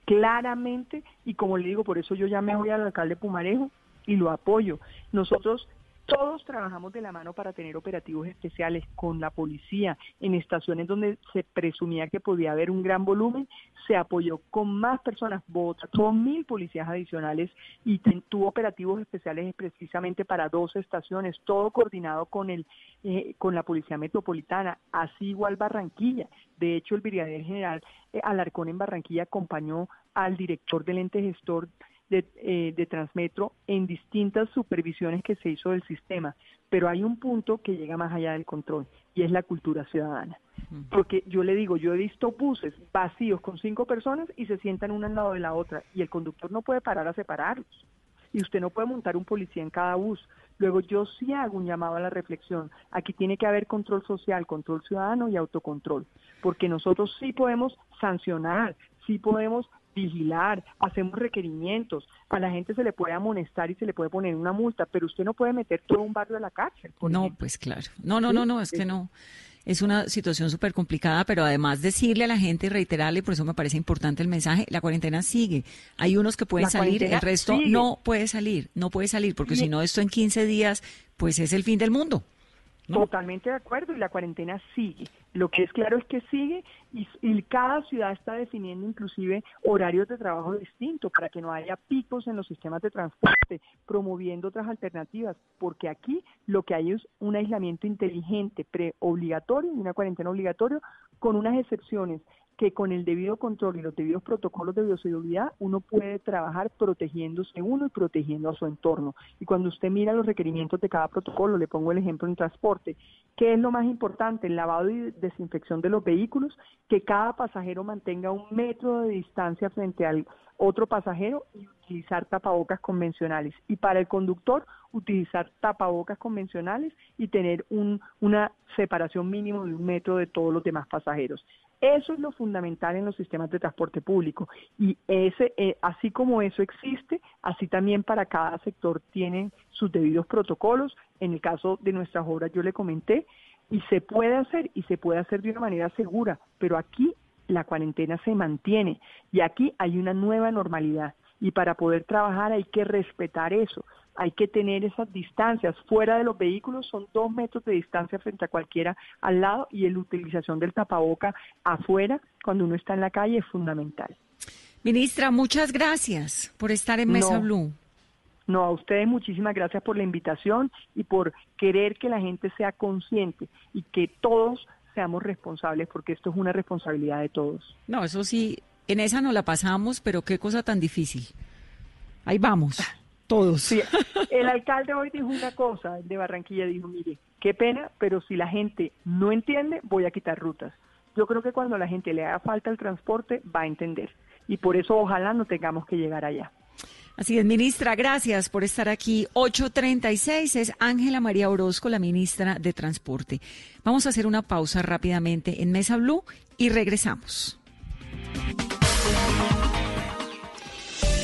Claramente, y como le digo, por eso yo ya me voy al alcalde Pumarejo y lo apoyo. Nosotros todos trabajamos de la mano para tener operativos especiales con la policía en estaciones donde se presumía que podía haber un gran volumen. Se apoyó con más personas, con mil policías adicionales y tuvo operativos especiales precisamente para dos estaciones, todo coordinado con el eh, con la policía metropolitana, así igual Barranquilla. De hecho, el brigadier general eh, Alarcón en Barranquilla acompañó al director del ente gestor eh, de, Transmetro en distintas supervisiones que se hizo del sistema, pero hay un punto que llega más allá del control y es la cultura ciudadana. Porque yo le digo, yo he visto buses vacíos con cinco personas y se sientan una al lado de la otra y el conductor no puede parar a separarlos. Y usted no puede montar un policía en cada bus. Luego yo sí hago un llamado a la reflexión. Aquí tiene que haber control social, control ciudadano y autocontrol, porque nosotros sí podemos sancionar, sí podemos vigilar, hacemos requerimientos, a la gente se le puede amonestar y se le puede poner una multa, pero usted no puede meter todo un barrio a la cárcel.
no, pues claro. No, no, no, no, es que no. Es una situación súper complicada, pero además decirle a la gente y reiterarle, por eso me parece importante el mensaje, la cuarentena sigue. Hay unos que pueden salir, el resto no puede salir, no puede salir, porque si no esto en 15 días, pues es el fin del mundo.
Totalmente de acuerdo y la cuarentena sigue. Lo que es claro es que sigue y, cada ciudad está definiendo inclusive horarios de trabajo distintos para que no haya picos en los sistemas de transporte promoviendo otras alternativas, porque aquí lo que hay es un aislamiento inteligente, preobligatorio y una cuarentena obligatoria, con unas excepciones que con el debido control y los debidos protocolos de bioseguridad uno puede trabajar protegiéndose uno y protegiendo a su entorno. Y cuando usted mira los requerimientos de cada protocolo, le pongo el ejemplo en transporte, ¿qué es lo más importante? El lavado y desinfección de los vehículos, que cada pasajero mantenga un metro de distancia frente al otro pasajero y utilizar tapabocas convencionales. Y para el conductor, utilizar tapabocas convencionales y tener un, una separación mínima de un metro de todos los demás pasajeros. Eso es lo fundamental en los sistemas de transporte público. Y ese, eh, así como eso existe, así también para cada sector tienen sus debidos protocolos. En el caso de nuestras obras yo le comenté y se puede hacer y se puede hacer de una manera segura, pero aquí la cuarentena se mantiene y aquí hay una nueva normalidad. Y para poder trabajar hay que respetar eso hay que tener esas distancias. Fuera de los vehículos son dos metros de distancia frente a cualquiera al lado y la utilización del tapaboca afuera cuando uno está en la calle es fundamental.
Ministra, muchas gracias por estar en Mesa Blue.
No, a ustedes muchísimas gracias por la invitación y por querer que la gente sea consciente y que todos seamos responsables, porque esto es una responsabilidad de todos.
No, eso sí, en esa no la pasamos, pero qué cosa tan difícil. Ahí vamos todos.
Sí, el alcalde hoy dijo una cosa de Barranquilla, dijo, mire, qué pena, pero si la gente no entiende, voy a quitar rutas. Yo creo que cuando la gente le haga falta el transporte, va a entender. Y por eso ojalá no tengamos que llegar allá.
Así es, ministra, gracias por estar aquí. 8.36 es Ángela María Orozco, la ministra de Transporte. Vamos a hacer una pausa rápidamente en Mesa Blue y regresamos.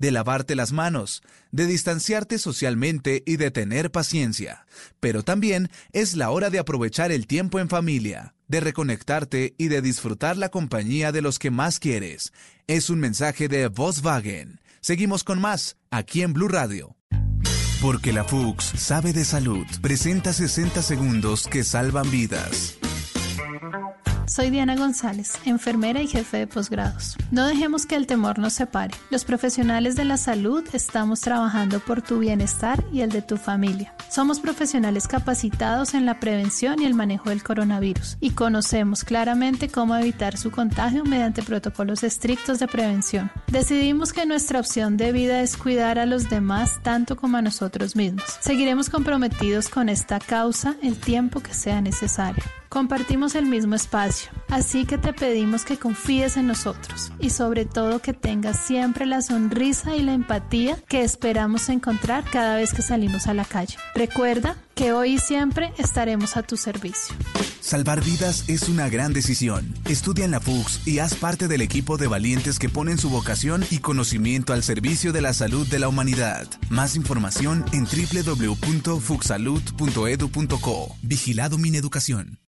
de lavarte las manos, de distanciarte socialmente y de tener paciencia. Pero también es la hora de aprovechar el tiempo en familia, de reconectarte y de disfrutar la compañía de los que más quieres. Es un mensaje de Volkswagen. Seguimos con más, aquí en Blue Radio. Porque la Fuchs sabe de salud. Presenta 60 segundos que salvan vidas.
Soy Diana González, enfermera y jefe de posgrados. No dejemos que el temor nos separe. Los profesionales de la salud estamos trabajando por tu bienestar y el de tu familia. Somos profesionales capacitados en la prevención y el manejo del coronavirus y conocemos claramente cómo evitar su contagio mediante protocolos estrictos de prevención. Decidimos que nuestra opción de vida es cuidar a los demás tanto como a nosotros mismos. Seguiremos comprometidos con esta causa el tiempo que sea necesario. Compartimos el mismo espacio, así que te pedimos que confíes en nosotros y sobre todo que tengas siempre la sonrisa y la empatía que esperamos encontrar cada vez que salimos a la calle. Recuerda que hoy y siempre estaremos a tu servicio.
Salvar vidas es una gran decisión. Estudia en la FUX y haz parte del equipo de valientes que ponen su vocación y conocimiento al servicio de la salud de la humanidad. Más información en www.fuxsalud.edu.co. Vigilado Mineducación.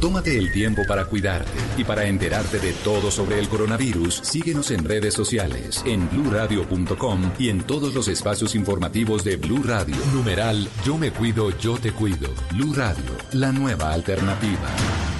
Tómate el tiempo para cuidarte y para enterarte de todo sobre el coronavirus. Síguenos en redes sociales, en bluradio.com y en todos los espacios informativos de Blue Radio. Numeral Yo me cuido, yo te cuido. Blue Radio, la nueva alternativa.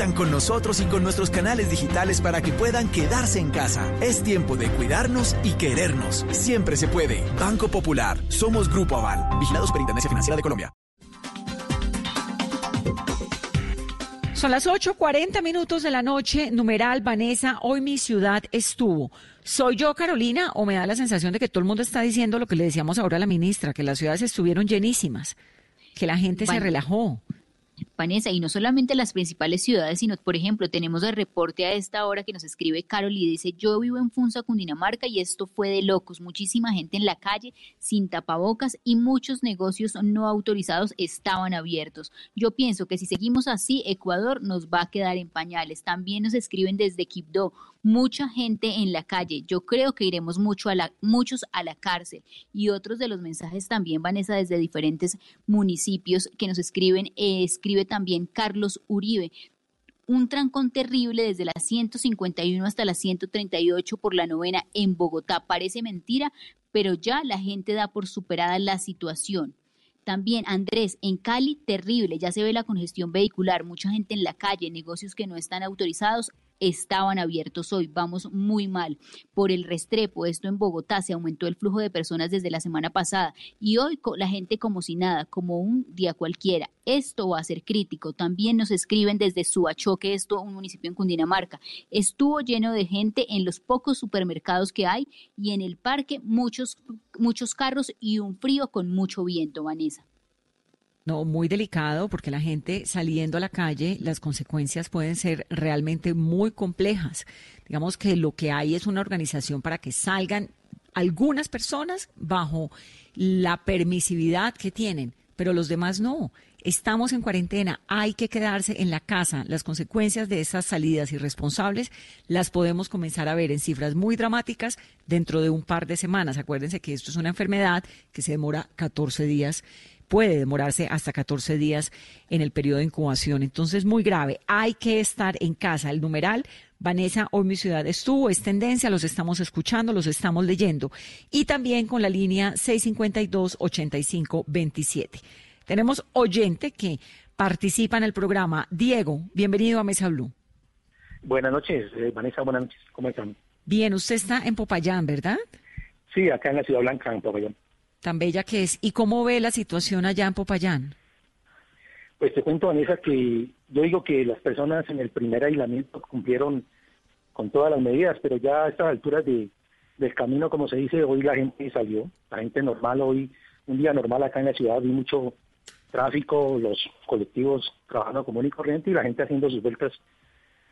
con nosotros y con nuestros canales digitales para que puedan quedarse en casa. Es tiempo de cuidarnos y querernos. Siempre se puede. Banco Popular. Somos Grupo Aval. Vigilados por Intendencia Financiera de Colombia.
Son las 8.40 minutos de la noche. Numeral Vanessa, hoy mi ciudad estuvo. ¿Soy yo, Carolina, o me da la sensación de que todo el mundo está diciendo lo que le decíamos ahora a la ministra, que las ciudades estuvieron llenísimas, que la gente se relajó?
Vanessa, y no solamente las principales ciudades, sino, por ejemplo, tenemos el reporte a esta hora que nos escribe Carol y dice, yo vivo en Funza, Cundinamarca, y esto fue de locos, muchísima gente en la calle, sin tapabocas, y muchos negocios no autorizados estaban abiertos. Yo pienso que si seguimos así, Ecuador nos va a quedar en pañales. También nos escriben desde Quibdó, mucha gente en la calle. Yo creo que iremos mucho a la, muchos a la cárcel. Y otros de los mensajes también, Vanessa, desde diferentes municipios que nos escriben, eh, escribe también Carlos Uribe un trancón terrible desde la 151 hasta la 138 por la novena en Bogotá. Parece mentira, pero ya la gente da por superada la situación. También Andrés, en Cali, terrible, ya se ve la congestión vehicular, mucha gente en la calle, negocios que no están autorizados, estaban abiertos hoy. Vamos muy mal. Por el restrepo, esto en Bogotá, se aumentó el flujo de personas desde la semana pasada y hoy la gente como si nada, como un día cualquiera. Esto va a ser crítico. También nos escriben desde Suachoque, esto un municipio en Cundinamarca. Estuvo lleno de gente en los pocos supermercados que hay y en el parque muchos, muchos carros y un frío con mucho viento, Vanessa.
No, muy delicado porque la gente saliendo a la calle, las consecuencias pueden ser realmente muy complejas. Digamos que lo que hay es una organización para que salgan algunas personas bajo la permisividad que tienen, pero los demás no. Estamos en cuarentena, hay que quedarse en la casa. Las consecuencias de esas salidas irresponsables las podemos comenzar a ver en cifras muy dramáticas dentro de un par de semanas. Acuérdense que esto es una enfermedad que se demora 14 días puede demorarse hasta 14 días en el periodo de incubación. Entonces, muy grave. Hay que estar en casa. El numeral, Vanessa, hoy mi ciudad estuvo, es tendencia, los estamos escuchando, los estamos leyendo. Y también con la línea 652-8527. Tenemos oyente que participa en el programa. Diego, bienvenido a Mesa Blue.
Buenas noches, eh, Vanessa, buenas noches. ¿Cómo están?
Bien, usted está en Popayán, ¿verdad?
Sí, acá en la Ciudad Blanca, en Popayán
tan bella que es. ¿Y cómo ve la situación allá en Popayán?
Pues te cuento, Vanessa, que yo digo que las personas en el primer aislamiento cumplieron con todas las medidas, pero ya a estas alturas de, del camino, como se dice, hoy la gente salió, la gente normal, hoy, un día normal acá en la ciudad, vi mucho tráfico, los colectivos trabajando común y corriente y la gente haciendo sus vueltas,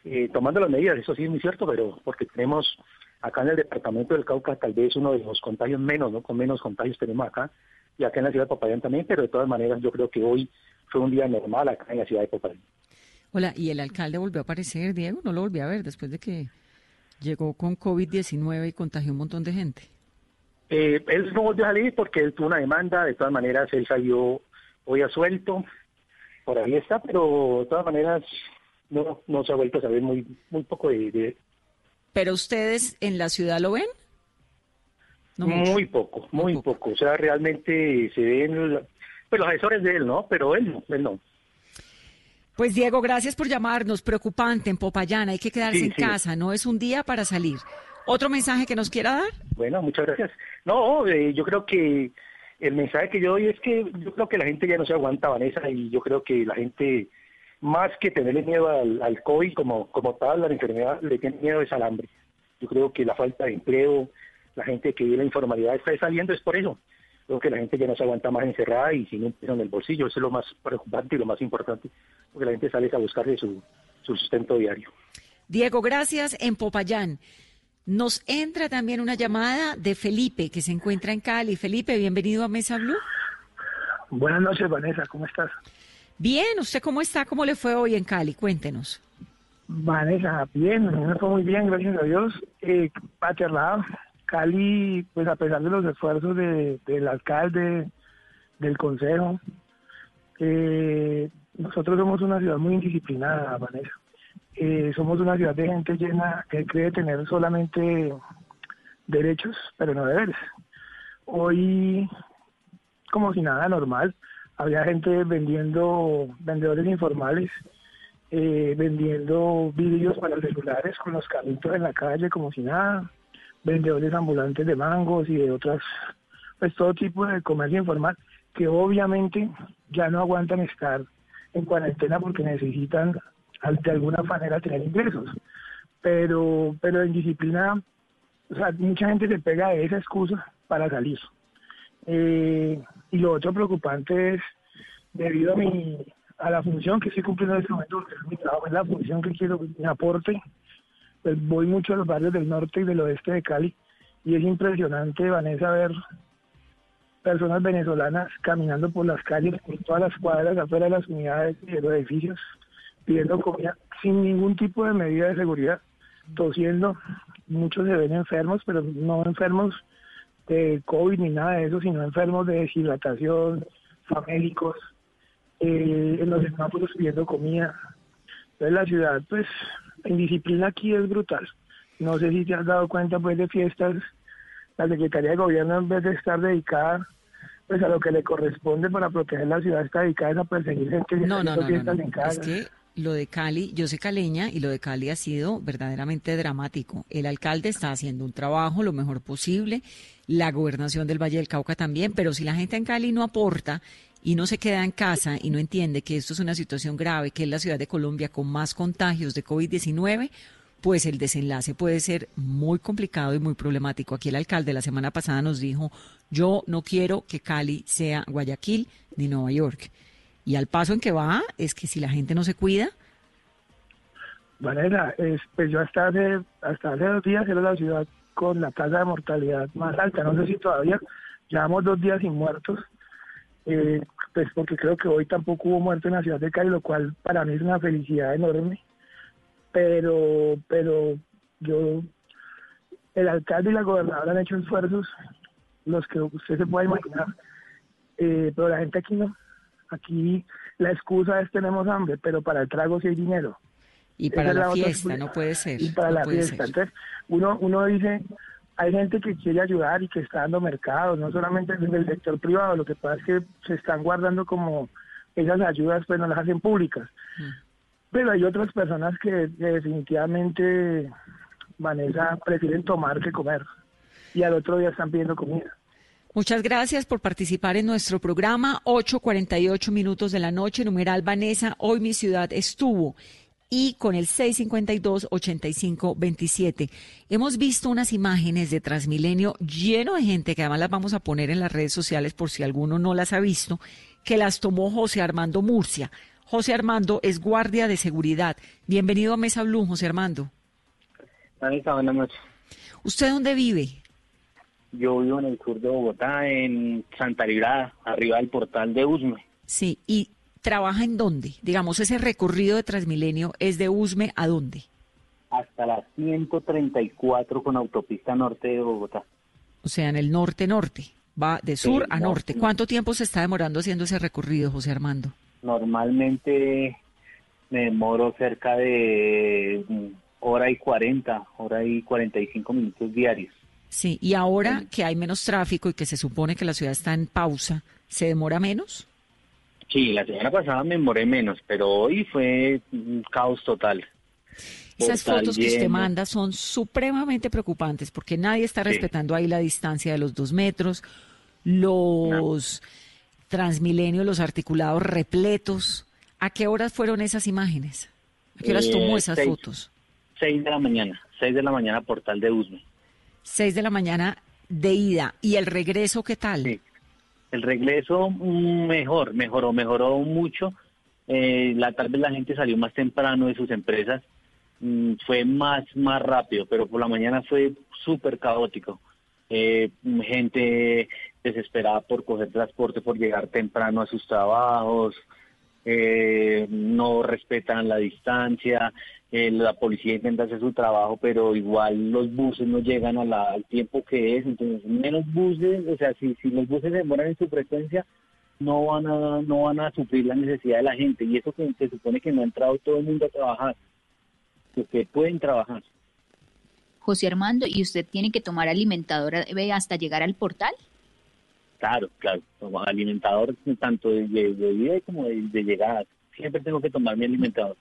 eh, tomando las medidas, eso sí es muy cierto, pero porque tenemos Acá en el departamento del Cauca tal vez uno de los contagios menos, ¿no? Con menos contagios tenemos acá y acá en la ciudad de Popayán también, pero de todas maneras yo creo que hoy fue un día normal acá en la ciudad de Popayán.
Hola, ¿y el alcalde volvió a aparecer, Diego? No lo volví a ver después de que llegó con COVID-19 y contagió un montón de gente.
Eh, él no volvió a salir porque él tuvo una demanda, de todas maneras él salió hoy a suelto, por ahí está, pero de todas maneras no, no se ha vuelto a saber muy, muy poco de,
¿Pero ustedes en la ciudad lo ven?
muy poco, muy poco. O sea, realmente se ven pues, los asesores de él, ¿no? Pero él no, él no.
Pues Diego, gracias por llamarnos. Preocupante en Popayán, hay que quedarse en casa, no es un día para salir. ¿Otro mensaje que nos quiera dar?
Bueno, muchas gracias. No, eh, yo creo que el mensaje que yo doy es que yo creo que la gente ya no se aguanta, Vanessa, y yo creo que la gente, más que tenerle miedo al, al COVID como, como tal, la enfermedad, le tiene miedo es al hambre. Yo creo que la falta de empleo, la gente que vive la informalidad está saliendo es por eso. Creo que la gente ya no se aguanta más encerrada y sin un peso en el bolsillo. Eso es lo más preocupante y lo más importante, porque la gente sale a buscarle su, su sustento diario.
Diego, gracias. En Popayán. Nos entra también una llamada de Felipe, que se encuentra en Cali. Felipe, bienvenido a Mesa Blue.
Buenas noches, Vanessa, ¿cómo estás?
Bien, ¿usted cómo está? ¿Cómo le fue hoy en Cali? Cuéntenos.
Vanessa, bien, me fue muy bien, gracias a Dios. Eh, aterrado. Cali, pues a pesar de los esfuerzos de, del alcalde, del consejo, eh, nosotros somos una ciudad muy indisciplinada, Vanessa. Eh, somos una ciudad de gente llena que cree tener solamente derechos, pero no deberes. Hoy, como si nada normal, había gente vendiendo, vendedores informales, eh, vendiendo vídeos para celulares con los carritos en la calle como si nada, vendedores ambulantes de mangos y de otras, pues todo tipo de comercio informal que obviamente ya no aguantan estar en cuarentena porque necesitan de alguna manera tener ingresos. Pero, pero en disciplina, o sea, mucha gente se pega de esa excusa para salir. Eh, y lo otro preocupante es, debido a mi a la función que estoy cumpliendo en este momento, que es mi trabajo, es la función que quiero, mi aporte, pues voy mucho a los barrios del norte y del oeste de Cali, y es impresionante, Vanessa, ver personas venezolanas caminando por las calles, por todas las cuadras, afuera de las unidades y de los edificios, pidiendo comida sin ningún tipo de medida de seguridad, tosiendo. Muchos se ven enfermos, pero no enfermos de COVID ni nada de eso, sino enfermos de deshidratación, famélicos, eh, en los semáforos pidiendo comida. Entonces la ciudad, pues, en disciplina aquí es brutal. No sé si te has dado cuenta, pues, de fiestas, la Secretaría de Gobierno en vez de estar dedicada pues a lo que le corresponde para proteger la ciudad está dedicada a perseguir gente que
no, no, no, fiestas en casa. Es que lo de Cali, yo soy caleña y lo de Cali ha sido verdaderamente dramático. El alcalde está haciendo un trabajo lo mejor posible, la gobernación del Valle del Cauca también, pero si la gente en Cali no aporta y no se queda en casa y no entiende que esto es una situación grave, que es la ciudad de Colombia con más contagios de COVID-19, pues el desenlace puede ser muy complicado y muy problemático. Aquí el alcalde la semana pasada nos dijo, yo no quiero que Cali sea Guayaquil ni Nueva York. Y al paso en que va es que si la gente no se cuida...
Vanessa, pues yo hasta hace, hasta hace dos días era la ciudad con la tasa de mortalidad más alta. No sé si todavía llevamos dos días sin muertos, eh, pues porque creo que hoy tampoco hubo muerto en la ciudad de Cali, lo cual para mí es una felicidad enorme. Pero, pero yo, el alcalde y la gobernadora han hecho esfuerzos, los que usted se pueda imaginar, eh, pero la gente aquí no. Aquí la excusa es tenemos hambre, pero para el trago sí hay dinero.
Y para la, fiesta, no puede ser.
Y para la fiesta. Entonces, uno, uno dice, hay gente que quiere ayudar y que está dando mercado, no solamente desde el sector privado, lo que pasa es que se están guardando como esas ayudas, pues no las hacen públicas. Mm. Pero hay otras personas que, definitivamente, Vanessa, prefieren tomar que comer. Y al otro día están pidiendo comida.
Muchas gracias por participar en nuestro programa. 8.48 minutos de la noche, numeral Vanessa. Hoy mi ciudad estuvo. Y con el 652-8527. Hemos visto unas imágenes de Transmilenio lleno de gente, que además las vamos a poner en las redes sociales por si alguno no las ha visto, que las tomó José Armando Murcia. José Armando es guardia de seguridad. Bienvenido a Mesa Blue, José Armando.
Vanessa, buenas noches.
¿Usted dónde vive?
Yo vivo en el sur de Bogotá, en Santa Librada, arriba del portal de Usme.
Sí, ¿y trabaja en dónde? Digamos, ese recorrido de Transmilenio es de Usme a dónde?
Hasta la 134 con autopista norte de Bogotá.
O sea, en el norte-norte. Va de sur a norte. ¿Cuánto tiempo se está demorando haciendo ese recorrido, José Armando?
Normalmente me demoro cerca de hora y 40, hora y 45 minutos diarios.
Sí, y ahora que hay menos tráfico y que se supone que la ciudad está en pausa, ¿se demora menos?
Sí, la semana pasada me demoré menos, pero hoy fue un caos total.
Esas fotos que usted manda son supremamente preocupantes porque nadie está respetando ahí la distancia de los dos metros. los Transmilenio, los articulados repletos. ¿A qué horas fueron esas imágenes? ¿A qué horas
Eh,
tomó esas
seis.
fotos?
6 de la mañana, 6 de la mañana, portal de Usme.
Seis de la mañana de ida. ¿Y el regreso qué tal?
El regreso mm, mejor, mejoró, mejoró mucho. Eh, la tarde la gente salió más temprano de sus empresas, Mm, fue más, más rápido, pero por la mañana fue súper caótico. Eh, gente desesperada por coger transporte, por llegar temprano a sus trabajos, eh, no respetan la distancia, eh, la policía intenta hacer su trabajo, pero igual los buses no llegan a la- al tiempo que es, entonces menos buses, o sea, si, si los buses se demoran en su frecuencia, no van a no van a suplir la necesidad de la gente y eso que se supone que no ha entrado todo el mundo a trabajar, que, pueden trabajar.
José Armando, ¿y usted tiene que tomar alimentador eh, hasta llegar al portal?
Claro, claro, alimentador tanto de, de, de ida como de, de llegada. Siempre tengo que tomar mi alimentador.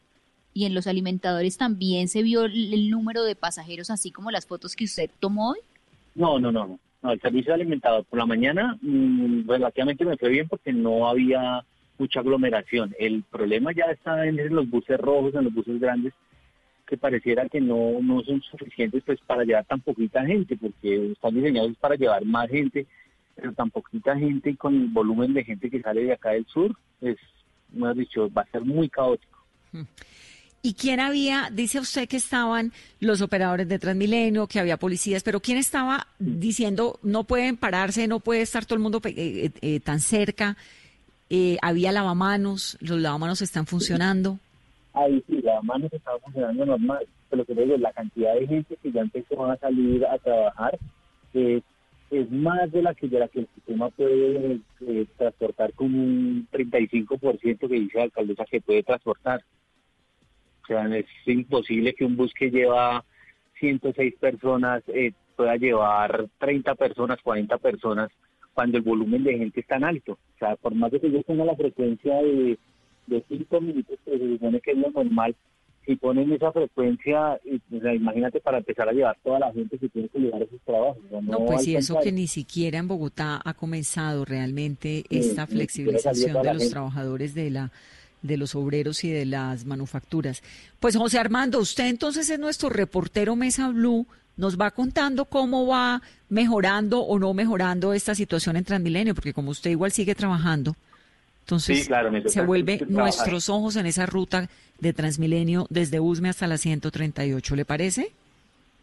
Y en los alimentadores también se vio el, el número de pasajeros, así como las fotos que usted tomó hoy.
No, no, no, no. No, el servicio de alimentador por la mañana mm, relativamente me fue bien porque no había mucha aglomeración. El problema ya está en los buses rojos, en los buses grandes, que pareciera que no, no son suficientes pues para llevar tan poquita gente, porque están diseñados para llevar más gente, pero tan poquita gente y con el volumen de gente que sale de acá del sur, es, mejor dicho, va a ser muy caótico.
¿Y quién había, dice usted que estaban los operadores de Transmilenio, que había policías, pero quién estaba diciendo no pueden pararse, no puede estar todo el mundo eh, eh, eh, tan cerca? Eh, había lavamanos, los lavamanos están funcionando.
Ahí sí, la mano estaba funcionando normal, pero que digo, la cantidad de gente que ya empezó a salir a trabajar es, es más de la que de la que el sistema puede transportar con un 35% que dice la alcaldesa que puede transportar. O sea, es imposible que un bus que lleva 106 personas eh, pueda llevar 30 personas, 40 personas, cuando el volumen de gente es tan alto. O sea, por más de que yo tenga la frecuencia de, de 5 minutos, que se supone que es lo normal, si ponen esa frecuencia, o sea, imagínate para empezar a llevar toda la gente que tiene que llevar a sus trabajos.
No, pues y eso que ni siquiera en Bogotá ha comenzado realmente
Sí,
esta flexibilización de los trabajadores de la de los obreros y de las manufacturas. Pues José Armando, usted entonces es nuestro reportero Mesa Blue, nos va contando cómo va mejorando o no mejorando esta situación en Transmilenio, porque como usted igual sigue trabajando, entonces
Sí, claro,
se vuelve nuestros ojos en esa ruta de Transmilenio desde Usme hasta la 138, ¿le parece?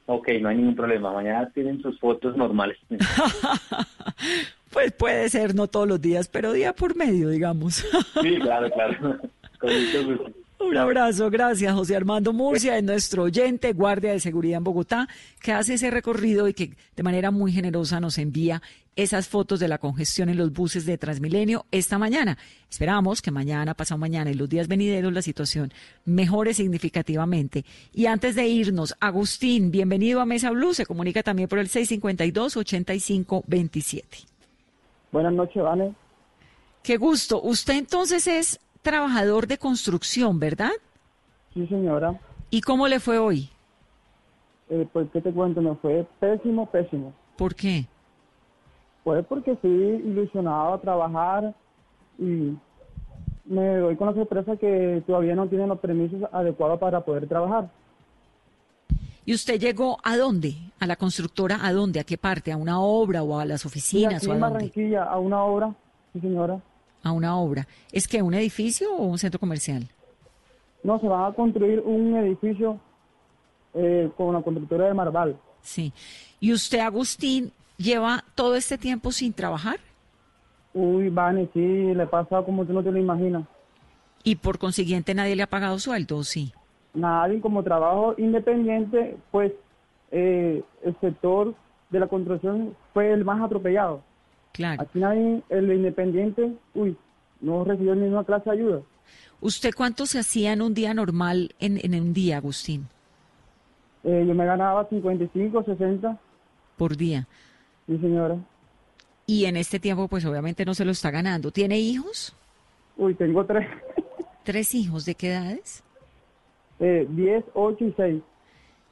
Ok, no hay ningún problema. Mañana tienen sus fotos normales.
Pues puede ser, no todos los días, pero día por medio, digamos.
sí, claro, claro. Con mucho gusto.
Un abrazo, gracias. José Armando Murcia es nuestro oyente, guardia de seguridad en Bogotá, que hace ese recorrido y que de manera muy generosa nos envía esas fotos de la congestión en los buses de Transmilenio esta mañana. Esperamos que mañana, pasado mañana y los días venideros la situación mejore significativamente. Y antes de irnos, Agustín, bienvenido a Mesa Blue, se comunica también por el 652-8527.
Buenas noches, Vane.
Qué gusto. Usted entonces es trabajador de construcción, ¿verdad?
Sí, señora.
¿Y cómo le fue hoy?
Eh, pues, ¿qué te cuento? Me fue pésimo, pésimo.
¿Por qué?
Pues porque estoy ilusionado a trabajar y me doy con la sorpresa que todavía no tienen los permisos adecuados para poder trabajar.
¿Y usted llegó a dónde? ¿A la constructora a dónde? ¿A qué parte? ¿A una obra o a las oficinas
aquí
o a
en
dónde?
Barranquilla, a una obra, sí, señora.
A una obra. ¿Es que un edificio o un centro comercial?
No, se va a construir un edificio eh, con la constructora de Marval.
Sí. ¿Y usted, Agustín, lleva todo este tiempo sin trabajar?
Uy, Vane, sí, le pasa como tú no te lo imaginas.
¿Y por consiguiente nadie le ha pagado sueldo sí?
Nadie como trabajo independiente, pues eh, el sector de la construcción fue el más atropellado.
Claro.
Aquí nadie, el independiente, uy, no recibió ninguna clase de ayuda.
¿Usted cuánto se hacía en un día normal en, en un día, Agustín?
Eh, yo me ganaba 55, 60.
Por día.
Sí, señora.
Y en este tiempo, pues obviamente no se lo está ganando. ¿Tiene hijos?
Uy, tengo tres.
¿Tres hijos? ¿De qué edades?
Eh, 10, 8 y 6.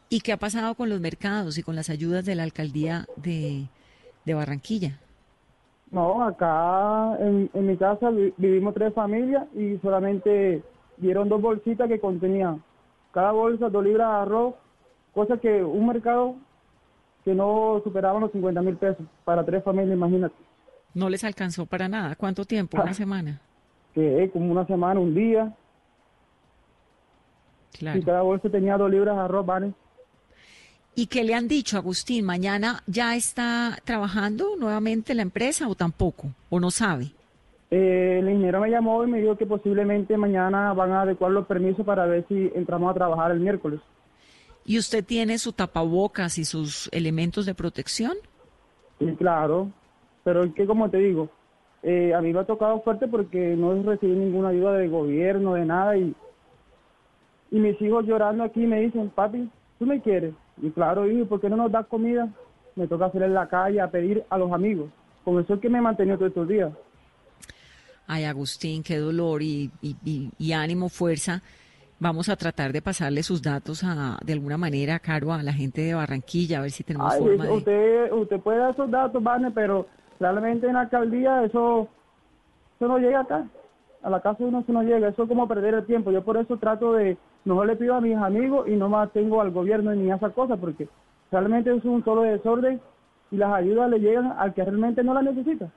¿Y qué ha pasado con los mercados y con las ayudas de la alcaldía de, de Barranquilla?
No, acá en, en mi casa vi- vivimos tres familias y solamente dieron dos bolsitas que contenían cada bolsa dos libras de arroz, cosa que un mercado que no superaba los 50 mil pesos para tres familias, imagínate.
No les alcanzó para nada. ¿Cuánto tiempo?
Ah.
Una semana.
Que es como una semana, un día,
Claro.
y cada bolsa tenía dos libras de arroz, ¿vale?
¿Y qué le han dicho, Agustín? ¿Mañana ya está trabajando nuevamente la empresa o tampoco? ¿O no sabe?
Eh, el ingeniero me llamó y me dijo que posiblemente mañana van a adecuar los permisos para ver si entramos a trabajar el miércoles.
¿Y usted tiene su tapabocas y sus elementos de protección?
Sí, claro, pero es que como te digo, eh, a mí me ha tocado fuerte porque no recibí ninguna ayuda del gobierno, de nada, y, y mis hijos llorando aquí me dicen, papi, ¿tú me quieres? Y claro, hijo, ¿por qué no nos das comida? Me toca salir en la calle a pedir a los amigos. Con eso es que me he mantenido todos estos días.
Ay, Agustín, qué dolor y, y- y- y ánimo, fuerza. Vamos a tratar de pasarle sus datos a, de alguna manera, Caro, a la gente de Barranquilla, a ver si tenemos
Ay,
forma de...
usted, usted puede dar esos datos, Vane, pero realmente en la alcaldía eso, eso no llega acá. A la casa uno eso no llega, eso es como perder el tiempo. Yo por eso trato de, no le pido a mis amigos y no más tengo al gobierno ni a esa cosa, porque realmente es un solo desorden y las ayudas le llegan al que realmente no las necesita.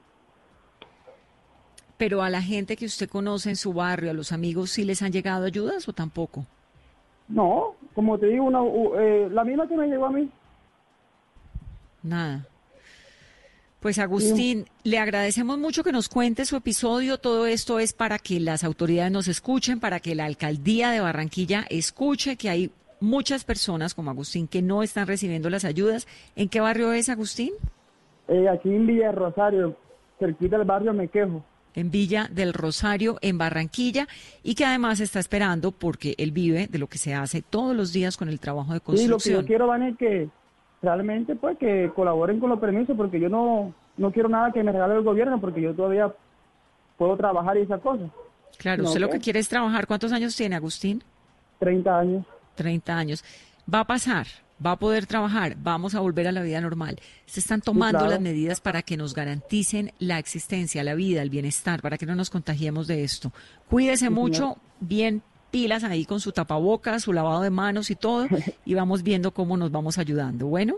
Pero a la gente que usted conoce en su barrio, a los amigos, ¿sí les han llegado ayudas o tampoco?
No, como te digo, una, eh, la misma que me llegó a mí.
Nada. Pues Agustín, le agradecemos mucho que nos cuente su episodio. Todo esto es para que las autoridades nos escuchen, para que la alcaldía de Barranquilla escuche que hay muchas personas como Agustín que no están recibiendo las ayudas. ¿En qué barrio es Agustín?
Eh, aquí en Villa Rosario, cerquita del barrio Me Quejo.
En Villa del Rosario, en Barranquilla, y que además está esperando porque él vive de lo que se hace todos los días con el trabajo de
Sí, lo que
construcción.
yo quiero, Van, es que realmente pues que colaboren con los permisos, porque yo no, no quiero nada que me regale el gobierno, porque yo todavía puedo trabajar y esas cosas.
Claro,
No
usted lo que quiere es trabajar. ¿Cuántos años tiene Agustín?
30 años.
30 años. Va a pasar, va a poder trabajar, vamos a volver a la vida normal. Se están tomando
claro.
las medidas para que nos garanticen la existencia, la vida, el bienestar, para que no nos contagiemos de esto. Cuídese
Sí,
mucho,
señor.
bien pilas ahí con su tapabocas, su lavado de manos y todo, y vamos viendo cómo nos vamos ayudando. Bueno.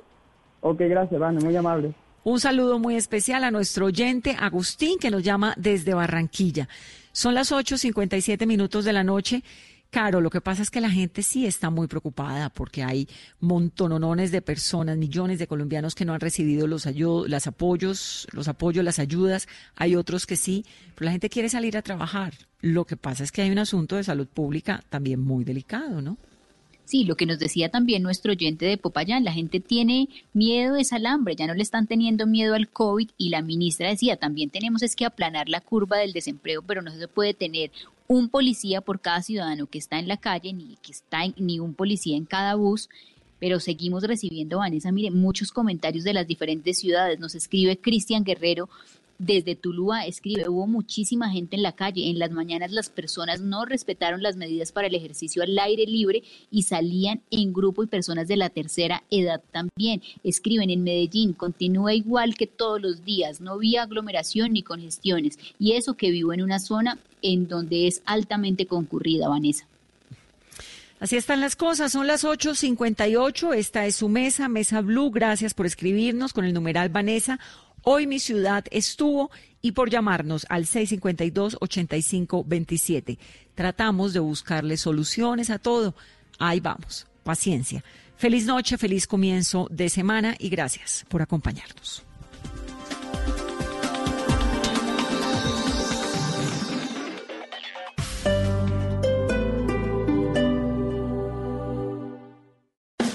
Ok, gracias, Vane, muy amable.
Un saludo muy especial a nuestro oyente Agustín que nos llama desde Barranquilla. Son las 8.57 minutos de la noche. Caro, lo que pasa es que la gente sí está muy preocupada porque hay montonones de personas, millones de colombianos que no han recibido los, las apoyos, los apoyos, las ayudas. Hay otros que sí, pero la gente quiere salir a trabajar. Lo que pasa es que hay un asunto de salud pública también muy delicado, ¿no?
Sí, lo que nos decía también nuestro oyente de Popayán, la gente tiene miedo es al hambre, ya no le están teniendo miedo al COVID y la ministra decía, también tenemos es que aplanar la curva del desempleo, pero no se puede tener un policía por cada ciudadano que está en la calle, ni que está en- ni un policía en cada bus. Pero seguimos recibiendo, Vanessa, mire, muchos comentarios de las diferentes ciudades. Nos escribe Cristian Guerrero desde Tulúa escribe, hubo muchísima gente en la calle. En las mañanas las personas no respetaron las medidas para el ejercicio al aire libre y salían en grupo y personas de la tercera edad también. Escriben en Medellín, continúa igual que todos los días, no había aglomeración ni congestiones. Y eso que vivo en una zona en donde es altamente concurrida, Vanessa.
Así están las cosas, son las 8.58, esta es su mesa, Mesa Blue, gracias por escribirnos con el numeral Vanessa. Hoy mi ciudad estuvo y por llamarnos al 652-8527. Tratamos de buscarle soluciones a todo. Ahí vamos, paciencia. Feliz noche, feliz comienzo de semana y gracias por acompañarnos.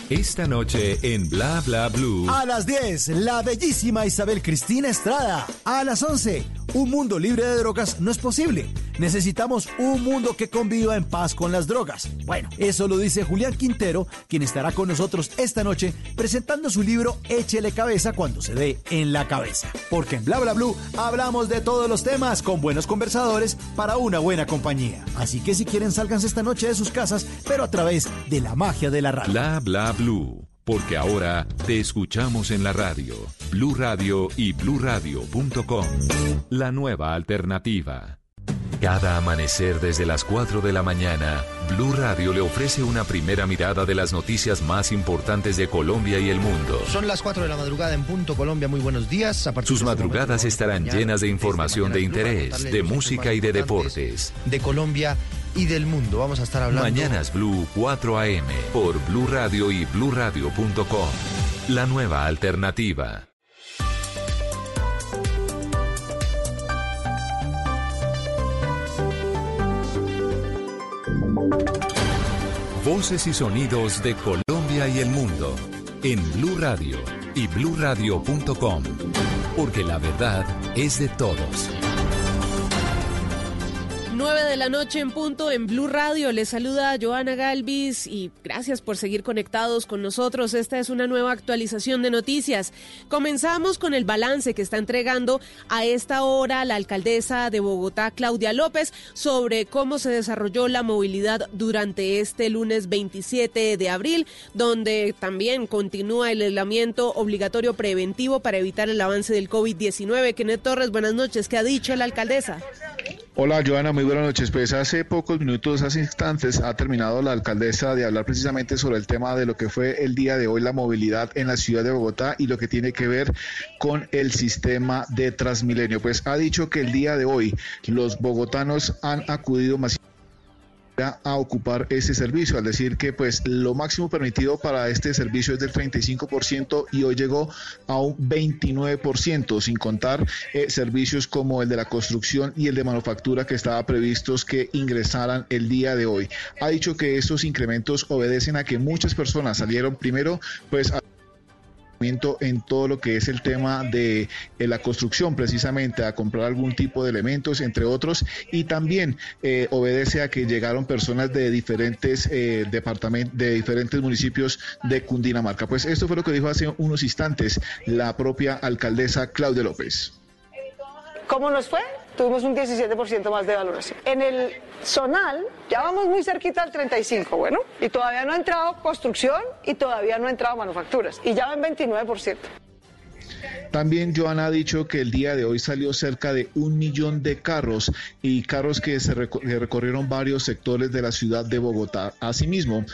Esta noche en Bla Bla Blue.
A las 10, la bellísima Isabel Cristina Estrada. A las 11, un mundo libre de drogas no es posible. Necesitamos un mundo que conviva en paz con las drogas. Bueno, eso lo dice Julián Quintero, quien estará con nosotros esta noche presentando su libro Échele cabeza cuando se dé en la cabeza. Porque en Bla Bla Blue hablamos de todos los temas con buenos conversadores para una buena compañía. Así que si quieren, sálganse esta noche de sus casas, pero a través de la magia de la radio.
Bla Bla Blue. Porque ahora te escuchamos en la radio, Blue Radio y bluradio.com. La nueva alternativa. Cada amanecer desde las 4 de la mañana, Blue Radio le ofrece una primera mirada de las noticias más importantes de Colombia y el mundo.
Son las 4 de la madrugada en punto Colombia. Muy buenos días.
A Sus madrugadas estarán llenas de información de interés, de música y de deportes.
De Colombia y del mundo. Vamos a estar hablando.
Mañanas Blue 4 AM por Blue Radio y bluradio.com. La nueva alternativa. Voces y sonidos de Colombia y el mundo en Blue Radio y bluradio.com, porque la verdad es de todos.
9 de la noche en punto en Blue Radio. Les saluda Joana Galvis y gracias por seguir conectados con nosotros. Esta es una nueva actualización de noticias. Comenzamos con el balance que está entregando a esta hora la alcaldesa de Bogotá, Claudia López, sobre cómo se desarrolló la movilidad durante este lunes 27 de abril, donde también continúa el aislamiento obligatorio preventivo para evitar el avance del COVID-19. Kenneth Torres, buenas noches. ¿Qué ha dicho la alcaldesa?
Hola Joana, muy buenas noches. Pues hace pocos minutos, hace instantes, ha terminado la alcaldesa de hablar precisamente sobre el tema de lo que fue el día de hoy la movilidad en la ciudad de Bogotá y lo que tiene que ver con el sistema de Transmilenio. Pues ha dicho que el día de hoy los bogotanos han acudido masivamente a ocupar ese servicio, al decir que pues lo máximo permitido para este servicio es del 35% y hoy llegó a un 29%, sin contar eh, servicios como el de la construcción y el de manufactura que estaba previstos que ingresaran el día de hoy. Ha dicho que estos incrementos obedecen a que muchas personas salieron primero pues a en todo lo que es el tema de eh, la construcción, precisamente a comprar algún tipo de elementos, entre otros, y también eh, obedece a que llegaron personas de diferentes eh, departamentos, de diferentes municipios de Cundinamarca. Pues esto fue lo que dijo hace unos instantes la propia alcaldesa Claudia López.
¿Cómo nos fue? Tuvimos un 17% más de valoración. En el zonal ya vamos muy cerquita al 35, bueno, y todavía no ha entrado construcción y todavía no ha entrado manufacturas, y ya va en 29%.
También Joana ha dicho que el día de hoy salió cerca de un millón de carros y carros que se recorrieron varios sectores de la ciudad de Bogotá. Asimismo,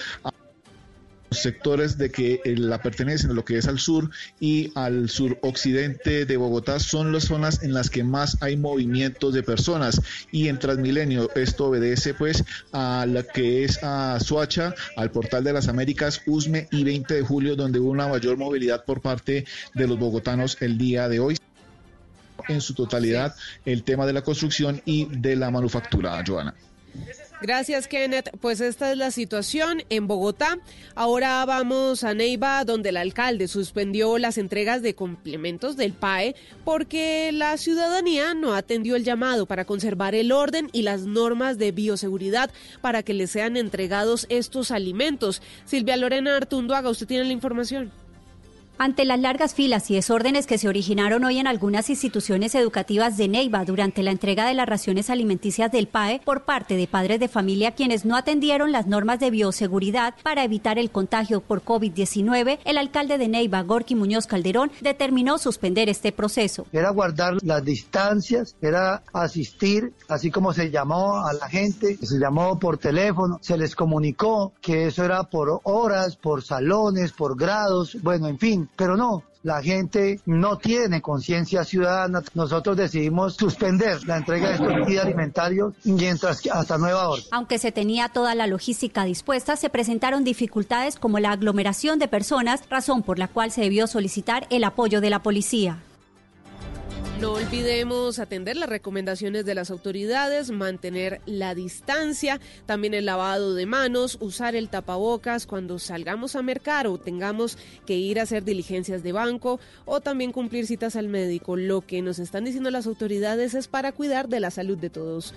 sectores de que eh, la pertenecen a lo que es al sur y al suroccidente de Bogotá son las zonas en las que más hay movimientos de personas. Y en Transmilenio esto obedece pues a la que es a Suacha, al Portal de las Américas, Usme y 20 de julio donde hubo una mayor movilidad por parte de los bogotanos el día de hoy. En su totalidad el tema de la construcción y de la manufactura, Joana.
Gracias, Kenneth. Pues esta es la situación en Bogotá. Ahora vamos a Neiva, donde el alcalde suspendió las entregas de complementos del PAE porque la ciudadanía no atendió el llamado para conservar el orden y las normas de bioseguridad para que le sean entregados estos alimentos. Silvia Lorena Artunduaga, usted tiene la información.
Ante las largas filas y desórdenes que se originaron hoy en algunas instituciones educativas de Neiva durante la entrega de las raciones alimenticias del PAE por parte de padres de familia quienes no atendieron las normas de bioseguridad para evitar el contagio por COVID-19, el alcalde de Neiva, Gorky Muñoz Calderón, determinó suspender este proceso.
Era guardar las distancias, era asistir, así como se llamó a la gente, se llamó por teléfono, se les comunicó que eso era por horas, por salones, por grados, bueno, en fin pero no, la gente no tiene conciencia ciudadana. Nosotros decidimos suspender la entrega de estos kits alimentarios mientras hasta nueva orden.
Aunque se tenía toda la logística dispuesta, se presentaron dificultades como la aglomeración de personas, razón por la cual se debió solicitar el apoyo de la policía.
No olvidemos atender las recomendaciones de las autoridades, mantener la distancia, también el lavado de manos, usar el tapabocas cuando salgamos a mercar o tengamos que ir a hacer diligencias de banco o también cumplir citas al médico. Lo que nos están diciendo las autoridades es para cuidar de la salud de todos.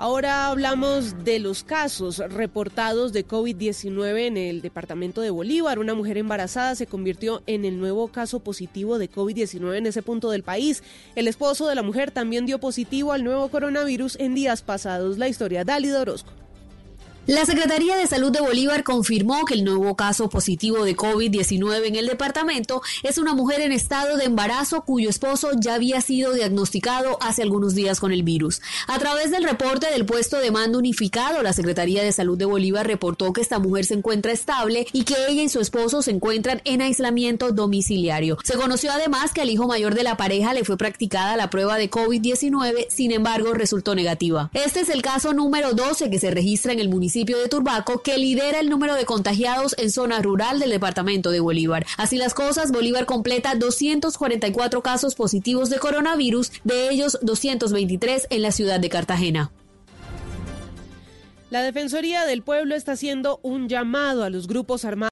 Ahora hablamos de los casos reportados de COVID-19 en el departamento de Bolívar. Una mujer embarazada se convirtió en el nuevo caso positivo de COVID-19 en ese punto del país. El esposo de la mujer también dio positivo al nuevo coronavirus en días pasados. La historia, Dálido Orozco.
La Secretaría de Salud de Bolívar confirmó que el nuevo caso positivo de COVID-19 en el departamento es una mujer en estado de embarazo cuyo esposo ya había sido diagnosticado hace algunos días con el virus. A través del reporte del puesto de mando unificado, la Secretaría de Salud de Bolívar reportó que esta mujer se encuentra estable y que ella y su esposo se encuentran en aislamiento domiciliario. Se conoció además que al hijo mayor de la pareja le fue practicada la prueba de COVID-19, sin embargo resultó negativa. Este es el caso número 12 que se registra en el de Turbaco, que lidera el número de contagiados en zona rural del departamento de Bolívar. Así las cosas, Bolívar completa 244 casos positivos de coronavirus, de ellos 223 en la ciudad de Cartagena.
La Defensoría del Pueblo está haciendo un llamado a los grupos armados